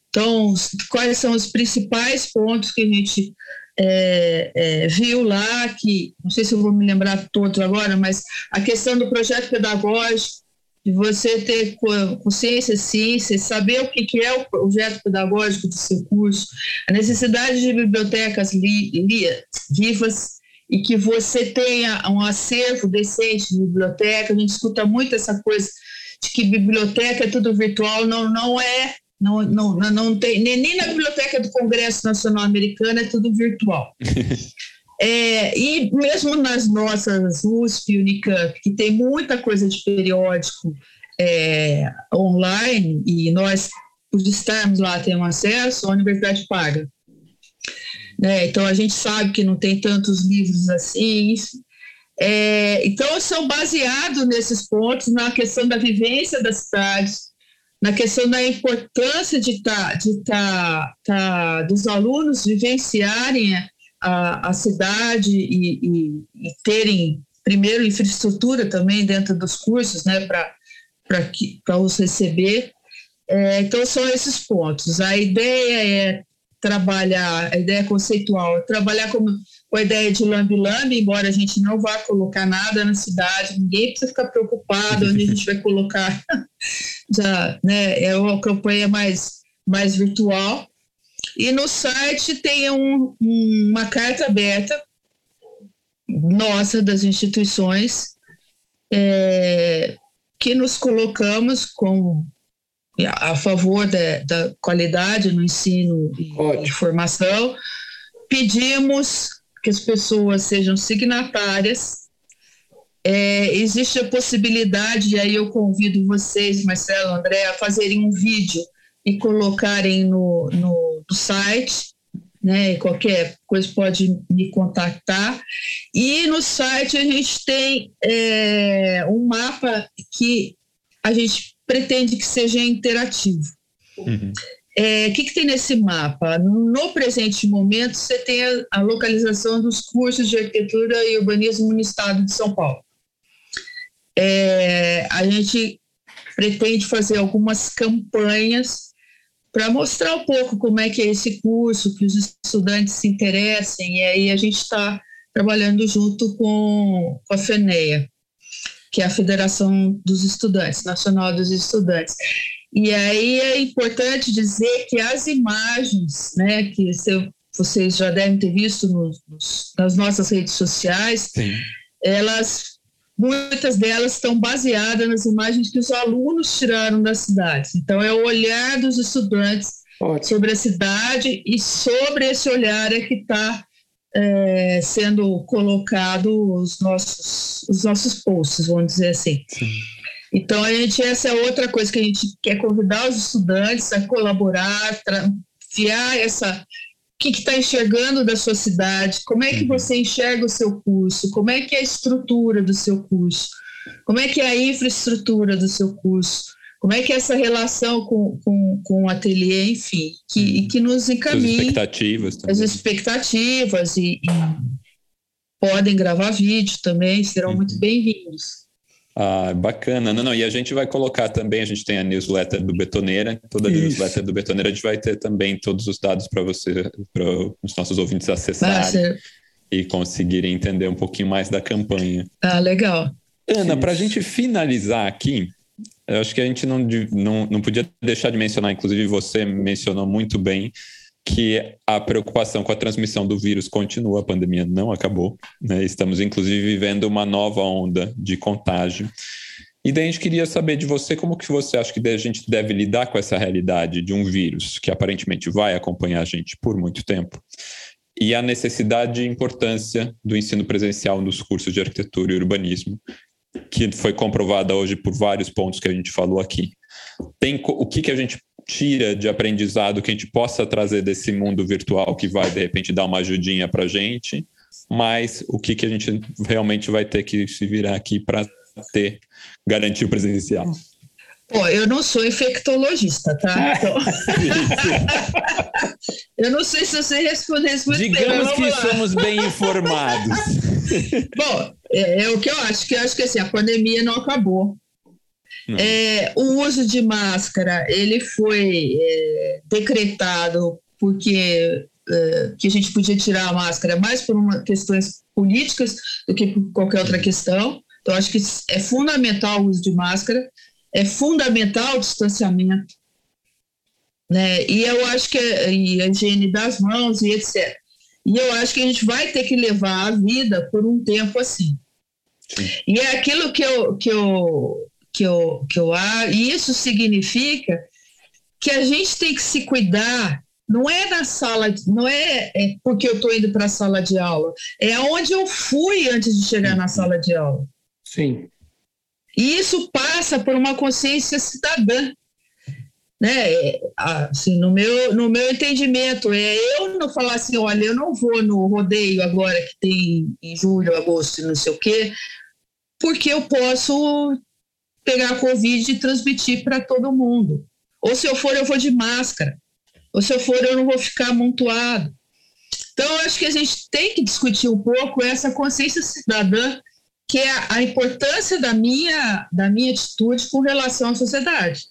Então, quais são os principais pontos que a gente é, é, viu lá, que não sei se eu vou me lembrar todos agora, mas a questão do projeto pedagógico, de você ter consciência, ciência, saber o que é o projeto pedagógico do seu curso, a necessidade de bibliotecas li, li, vivas, e que você tenha um acervo decente de biblioteca. A gente escuta muito essa coisa de que biblioteca é tudo virtual, não, não é. Não, não, não tem, nem na biblioteca do Congresso Nacional Americano é tudo virtual. É, e mesmo nas nossas USP, Unicamp, que tem muita coisa de periódico é, online, e nós, por estarmos lá, temos acesso, a universidade paga. Né? Então a gente sabe que não tem tantos livros assim. É, então são baseados nesses pontos na questão da vivência das cidades, na questão da importância de tá, de tá, tá dos alunos vivenciarem a, a cidade e, e, e terem primeiro infraestrutura também dentro dos cursos, né, para os receber. É, então, são esses pontos. A ideia é trabalhar a ideia conceitual, trabalhar com, com a ideia de lambi-lambi, embora a gente não vá colocar nada na cidade, ninguém precisa ficar preocupado onde a gente vai colocar. Já, né, é uma campanha mais, mais virtual. E no site tem um, uma carta aberta nossa, das instituições, é, que nos colocamos com a favor da, da qualidade no ensino e, formação. Pedimos que as pessoas sejam signatárias. É, existe a possibilidade, e aí eu convido vocês, Marcelo, André, a fazerem um vídeo e colocarem no, no, no site, né? Qualquer coisa pode me contactar. E no site a gente tem é, um mapa que a gente pretende que seja interativo. Uhum. É, o que, que, tem nesse mapa? No presente momento, você tem a, a, localização dos cursos de arquitetura e urbanismo no estado de São Paulo. É, a gente pretende fazer algumas campanhas para mostrar um pouco como é que é esse curso, que os estudantes se interessem, e aí a gente está trabalhando junto com, com a FENEA que é a Federação dos Estudantes, Nacional dos Estudantes. E aí é importante dizer que as imagens, né, que vocês já devem ter visto nos, nas nossas redes sociais, Sim. elas muitas delas estão baseadas nas imagens que os alunos tiraram das cidades. Então é o olhar dos estudantes Ótimo. sobre a cidade e sobre esse olhar é que está é, sendo colocado os nossos os nossos posts, vamos dizer assim. Sim. Então, a gente, essa é outra coisa que a gente quer convidar os estudantes a colaborar, enfiar essa. O que está enxergando da sua cidade? Como é que uhum. você enxerga o seu curso? Como é que é a estrutura do seu curso? Como é que é a infraestrutura do seu curso? Como é que é essa relação com, com, com o ateliê, enfim, que, uhum. que nos encaminha. As expectativas também. As expectativas e, e podem gravar vídeo também, serão uhum. muito bem-vindos. Ah, bacana. Não, não, e a gente vai colocar também, a gente tem a newsletter do Betoneira, toda a Isso. newsletter do Betoneira, a gente vai ter também todos os dados para você, para os nossos ouvintes acessarem ah, e conseguirem entender um pouquinho mais da campanha. Ah, legal. Ana, para a gente finalizar aqui, eu acho que a gente não, não, não podia deixar de mencionar, inclusive você mencionou muito bem, que a preocupação com a transmissão do vírus continua, a pandemia não acabou, né? estamos inclusive vivendo uma nova onda de contágio. E daí a gente queria saber de você como que você acha que a gente deve lidar com essa realidade de um vírus que aparentemente vai acompanhar a gente por muito tempo e a necessidade e importância do ensino presencial nos cursos de arquitetura e urbanismo, que foi comprovada hoje por vários pontos que a gente falou aqui. Tem o que, que a gente tira de aprendizado que a gente possa trazer desse mundo virtual que vai de repente dar uma ajudinha para gente, mas o que, que a gente realmente vai ter que se virar aqui para ter garantia presencial. Pô, eu não sou infectologista, tá? Então... eu não sei se você respondeu isso muito Digamos bem, que lá. somos bem informados. Bom, é, é, o que eu acho, que eu acho que assim, a pandemia não acabou. É, o uso de máscara ele foi é, decretado porque é, que a gente podia tirar a máscara mais por uma, questões políticas do que por qualquer outra questão. Então, acho que é fundamental o uso de máscara, é fundamental o distanciamento. Né? E eu acho que e a higiene das mãos e etc. E eu acho que a gente vai ter que levar a vida por um tempo assim. Sim. E é aquilo que eu, que eu que eu, que eu e isso significa que a gente tem que se cuidar não é na sala, não é, é porque eu estou indo para a sala de aula, é onde eu fui antes de chegar na sala de aula. Sim. E isso passa por uma consciência cidadã. Né? É, assim, no, meu, no meu entendimento, é eu não falar assim: olha, eu não vou no rodeio agora que tem em julho, agosto, não sei o quê, porque eu posso pegar a Covid e transmitir para todo mundo. Ou se eu for, eu vou de máscara. Ou se eu for, eu não vou ficar amontoado. Então, eu acho que a gente tem que discutir um pouco essa consciência cidadã, que é a importância da minha, da minha atitude com relação à sociedade.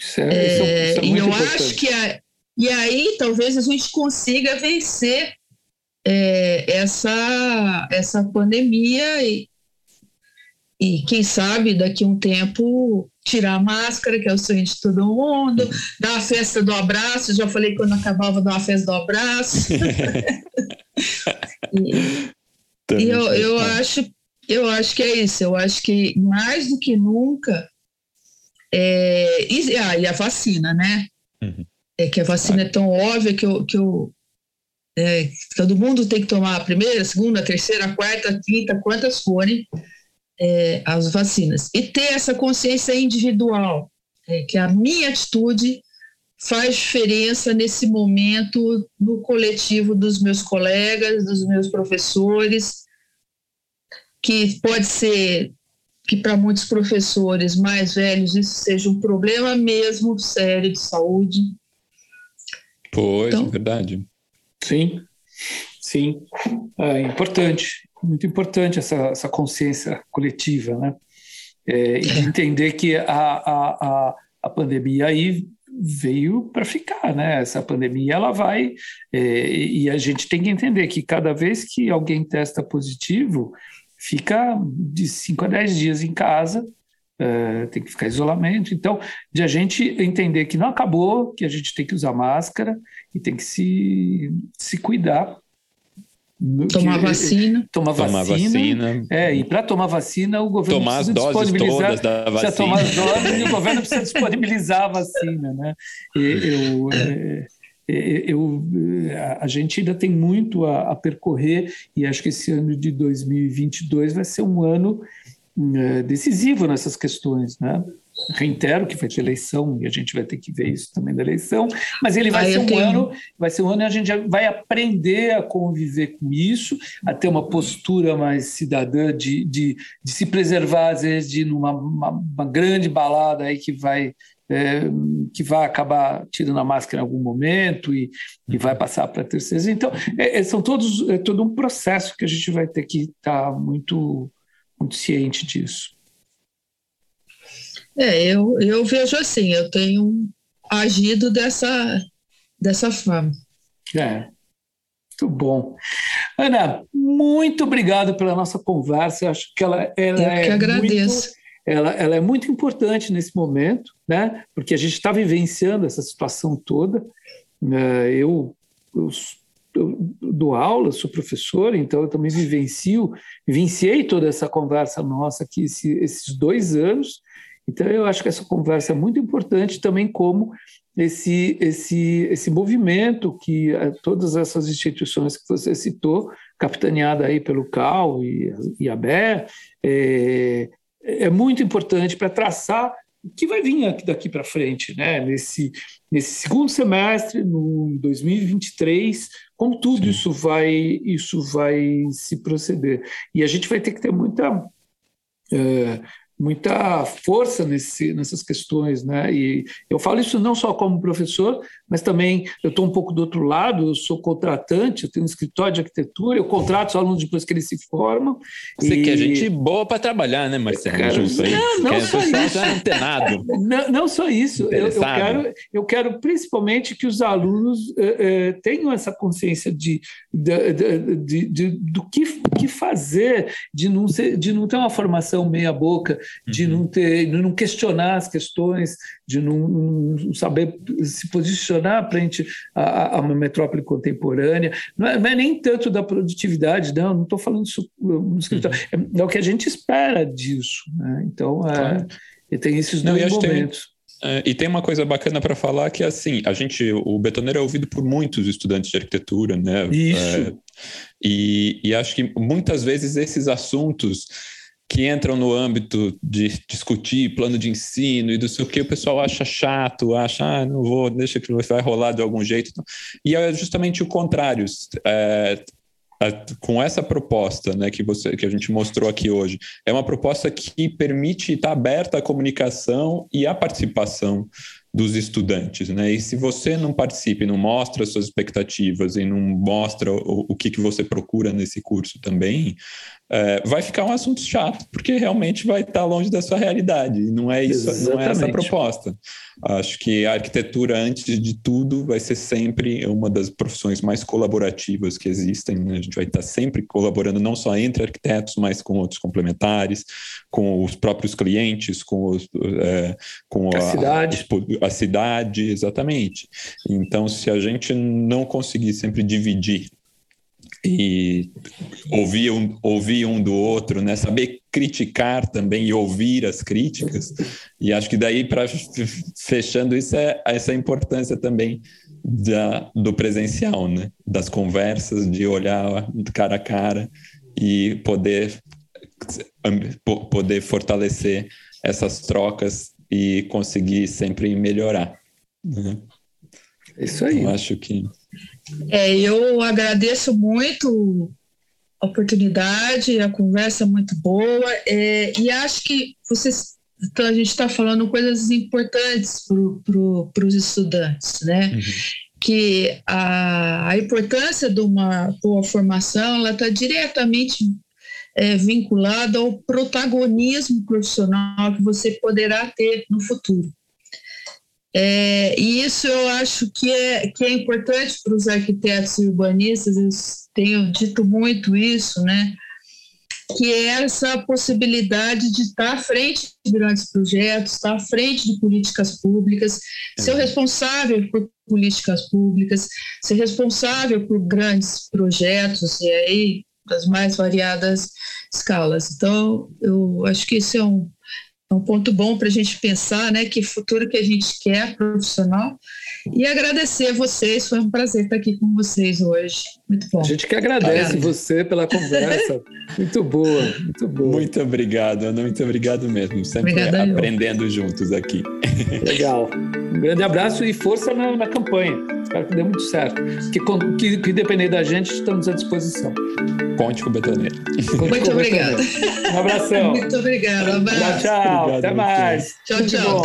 Isso é, é, isso é, isso é e eu importante. acho que a, e aí talvez a gente consiga vencer é, essa, essa pandemia e, e quem sabe daqui a um tempo tirar a máscara, que é o sonho de todo mundo, dar a festa do abraço, já falei quando acabava dar a festa do abraço. e, e eu, eu acho eu acho que é isso, eu acho que mais do que nunca é, e, ah, e a vacina, né? Uhum. É que a vacina é tão óbvia que eu, que eu é, todo mundo tem que tomar a primeira, a segunda, a terceira, a quarta, a quinta, quantas forem é, as vacinas. E ter essa consciência individual, é, que a minha atitude faz diferença nesse momento no coletivo dos meus colegas, dos meus professores, que pode ser que para muitos professores mais velhos isso seja um problema mesmo sério de saúde. Pois, então, é verdade. Sim, sim, é importante muito importante essa, essa consciência coletiva, né? É, e de entender que a, a, a, a pandemia aí veio para ficar, né? Essa pandemia ela vai é, e a gente tem que entender que cada vez que alguém testa positivo, fica de 5 a 10 dias em casa uh, tem que ficar isolamento. Então, de a gente entender que não acabou, que a gente tem que usar máscara e tem que se, se cuidar. Tomar que, vacina. Tomar, tomar vacina. vacina. É, e para tomar vacina, o governo tomar precisa disponibilizar. Precisa tomar as doses e o governo precisa disponibilizar a vacina. Né? eu, é, eu, a gente ainda tem muito a, a, percorrer e acho que esse ano de 2022 vai ser um ano é, decisivo nessas questões, né? Reitero que vai ter eleição e a gente vai ter que ver isso também da eleição, mas ele vai ah, ser um tenho... ano, vai ser um ano e a gente vai aprender a conviver com isso, a ter uma postura mais cidadã de, de, de se preservar às vezes de numa uma, uma grande balada aí que vai é, que vai acabar tirando a máscara em algum momento e, e vai passar para a terceira. Então, é, é, são todos é todo um processo que a gente vai ter que estar tá muito muito ciente disso. É, eu, eu vejo assim, eu tenho agido dessa, dessa forma. É, muito bom. Ana, muito obrigado pela nossa conversa. Eu acho que ela, ela eu que é agradeço. Muito, ela, ela é muito importante nesse momento, né? Porque a gente está vivenciando essa situação toda. É, eu, eu eu dou aula, sou professor, então eu também vivencio, vivenciei toda essa conversa nossa aqui esse, esses dois anos. Então eu acho que essa conversa é muito importante também como esse esse esse movimento que eh, todas essas instituições que você citou, capitaneada aí pelo CAL e, e a BE, é, é muito importante para traçar o que vai vir aqui daqui para frente, né? Nesse, nesse segundo semestre, no 2023, como tudo isso vai, isso vai se proceder. E a gente vai ter que ter muita. É, muita força nesse, nessas questões, né? E eu falo isso não só como professor, mas também eu estou um pouco do outro lado. Eu sou contratante, eu tenho um escritório de arquitetura, eu contrato os alunos depois que eles se formam. Você e... quer gente boa para trabalhar, né, Marcelo? Cara, não, não só isso. Antenado. Não, não só isso. Eu, eu, quero, eu quero principalmente que os alunos eh, eh, tenham essa consciência de, de, de, de, de do que, que fazer, de não, ser, de não ter uma formação meia boca de uhum. não ter, de não questionar as questões, de não, não saber se posicionar frente a, a, uma metrópole contemporânea. Não é, não é, nem tanto da produtividade, não, não estou falando isso no escritório. Uhum. É, é, o que a gente espera disso. Né? Então, é, claro. tem esses dois não, momentos. É, e tem uma coisa bacana para falar que assim, a gente, o betoneiro é ouvido por muitos estudantes de arquitetura, né? Isso. É, e, e acho que muitas vezes esses assuntos que entram no âmbito de discutir plano de ensino e do sei o que, o pessoal acha chato, acha, ah, não vou, deixa que vai rolar de algum jeito. E é justamente o contrário. É, com essa proposta né, que, você, que a gente mostrou aqui hoje, é uma proposta que permite estar aberta à comunicação e à participação dos estudantes, né? E se você não participa e não mostra suas expectativas e não mostra o, o que, que você procura nesse curso também, é, vai ficar um assunto chato, porque realmente vai estar longe da sua realidade. E não é isso, Exatamente. não é essa a proposta. Acho que a arquitetura, antes de tudo, vai ser sempre uma das profissões mais colaborativas que existem. Né? A gente vai estar sempre colaborando, não só entre arquitetos, mas com outros complementares, com os próprios clientes, com, os, é, com a, a cidade. A cidade, exatamente. Então, se a gente não conseguir sempre dividir e ouvir um, ouvir um do outro, né? Saber criticar também e ouvir as críticas. E acho que daí, para fechando isso, é essa importância também da, do presencial, né? Das conversas, de olhar cara a cara e poder, poder fortalecer essas trocas e conseguir sempre melhorar. Né? Isso aí. Eu acho que é, eu agradeço muito a oportunidade, a conversa muito boa, é, e acho que vocês, então a gente está falando coisas importantes para pro, os estudantes, né? Uhum. Que a, a importância de uma boa formação ela está diretamente é, vinculada ao protagonismo profissional que você poderá ter no futuro. É, e isso eu acho que é, que é importante para os arquitetos e urbanistas, eu tenho dito muito isso, né? que é essa possibilidade de estar à frente de grandes projetos, estar à frente de políticas públicas, ser o responsável por políticas públicas, ser responsável por grandes projetos, e aí das mais variadas escalas. Então, eu acho que esse é um, é um ponto bom para a gente pensar, né, que futuro que a gente quer profissional. E agradecer a vocês, foi um prazer estar aqui com vocês hoje. Muito bom. A gente que agradece obrigado. você pela conversa. muito boa, muito boa. Muito obrigado, Ana, muito obrigado mesmo. Sempre Obrigada aprendendo eu. juntos aqui. Legal. Um grande abraço e força na, na campanha. Espero que dê muito certo. Que, que, que depender da gente, estamos à disposição. Ponte com o betoneiro. Muito obrigada. Um abração. Muito obrigado. Um abraço. Tchau, tchau. Obrigado, Até mais. Tchau, tchau.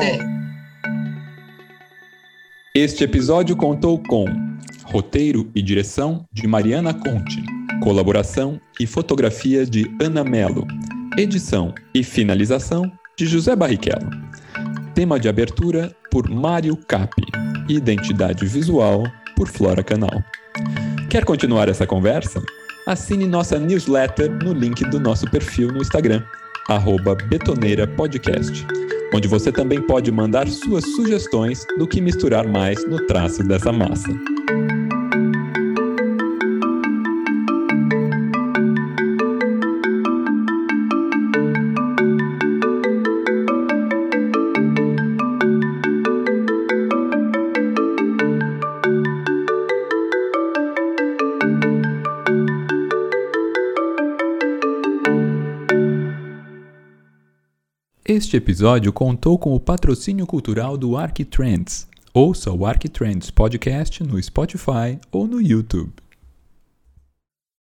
Este episódio contou com roteiro e direção de Mariana Conte, colaboração e fotografia de Ana Melo, edição e finalização de José Barrichello. Tema de abertura por Mário Capi e identidade visual por Flora Canal. Quer continuar essa conversa? assine nossa newsletter no link do nosso perfil no Instagram, betoneirapodcast, onde você também pode mandar suas sugestões do que misturar mais no traço dessa massa. Este episódio contou com o patrocínio cultural do Arquitrends. Ouça o Arquitrends Podcast no Spotify ou no YouTube.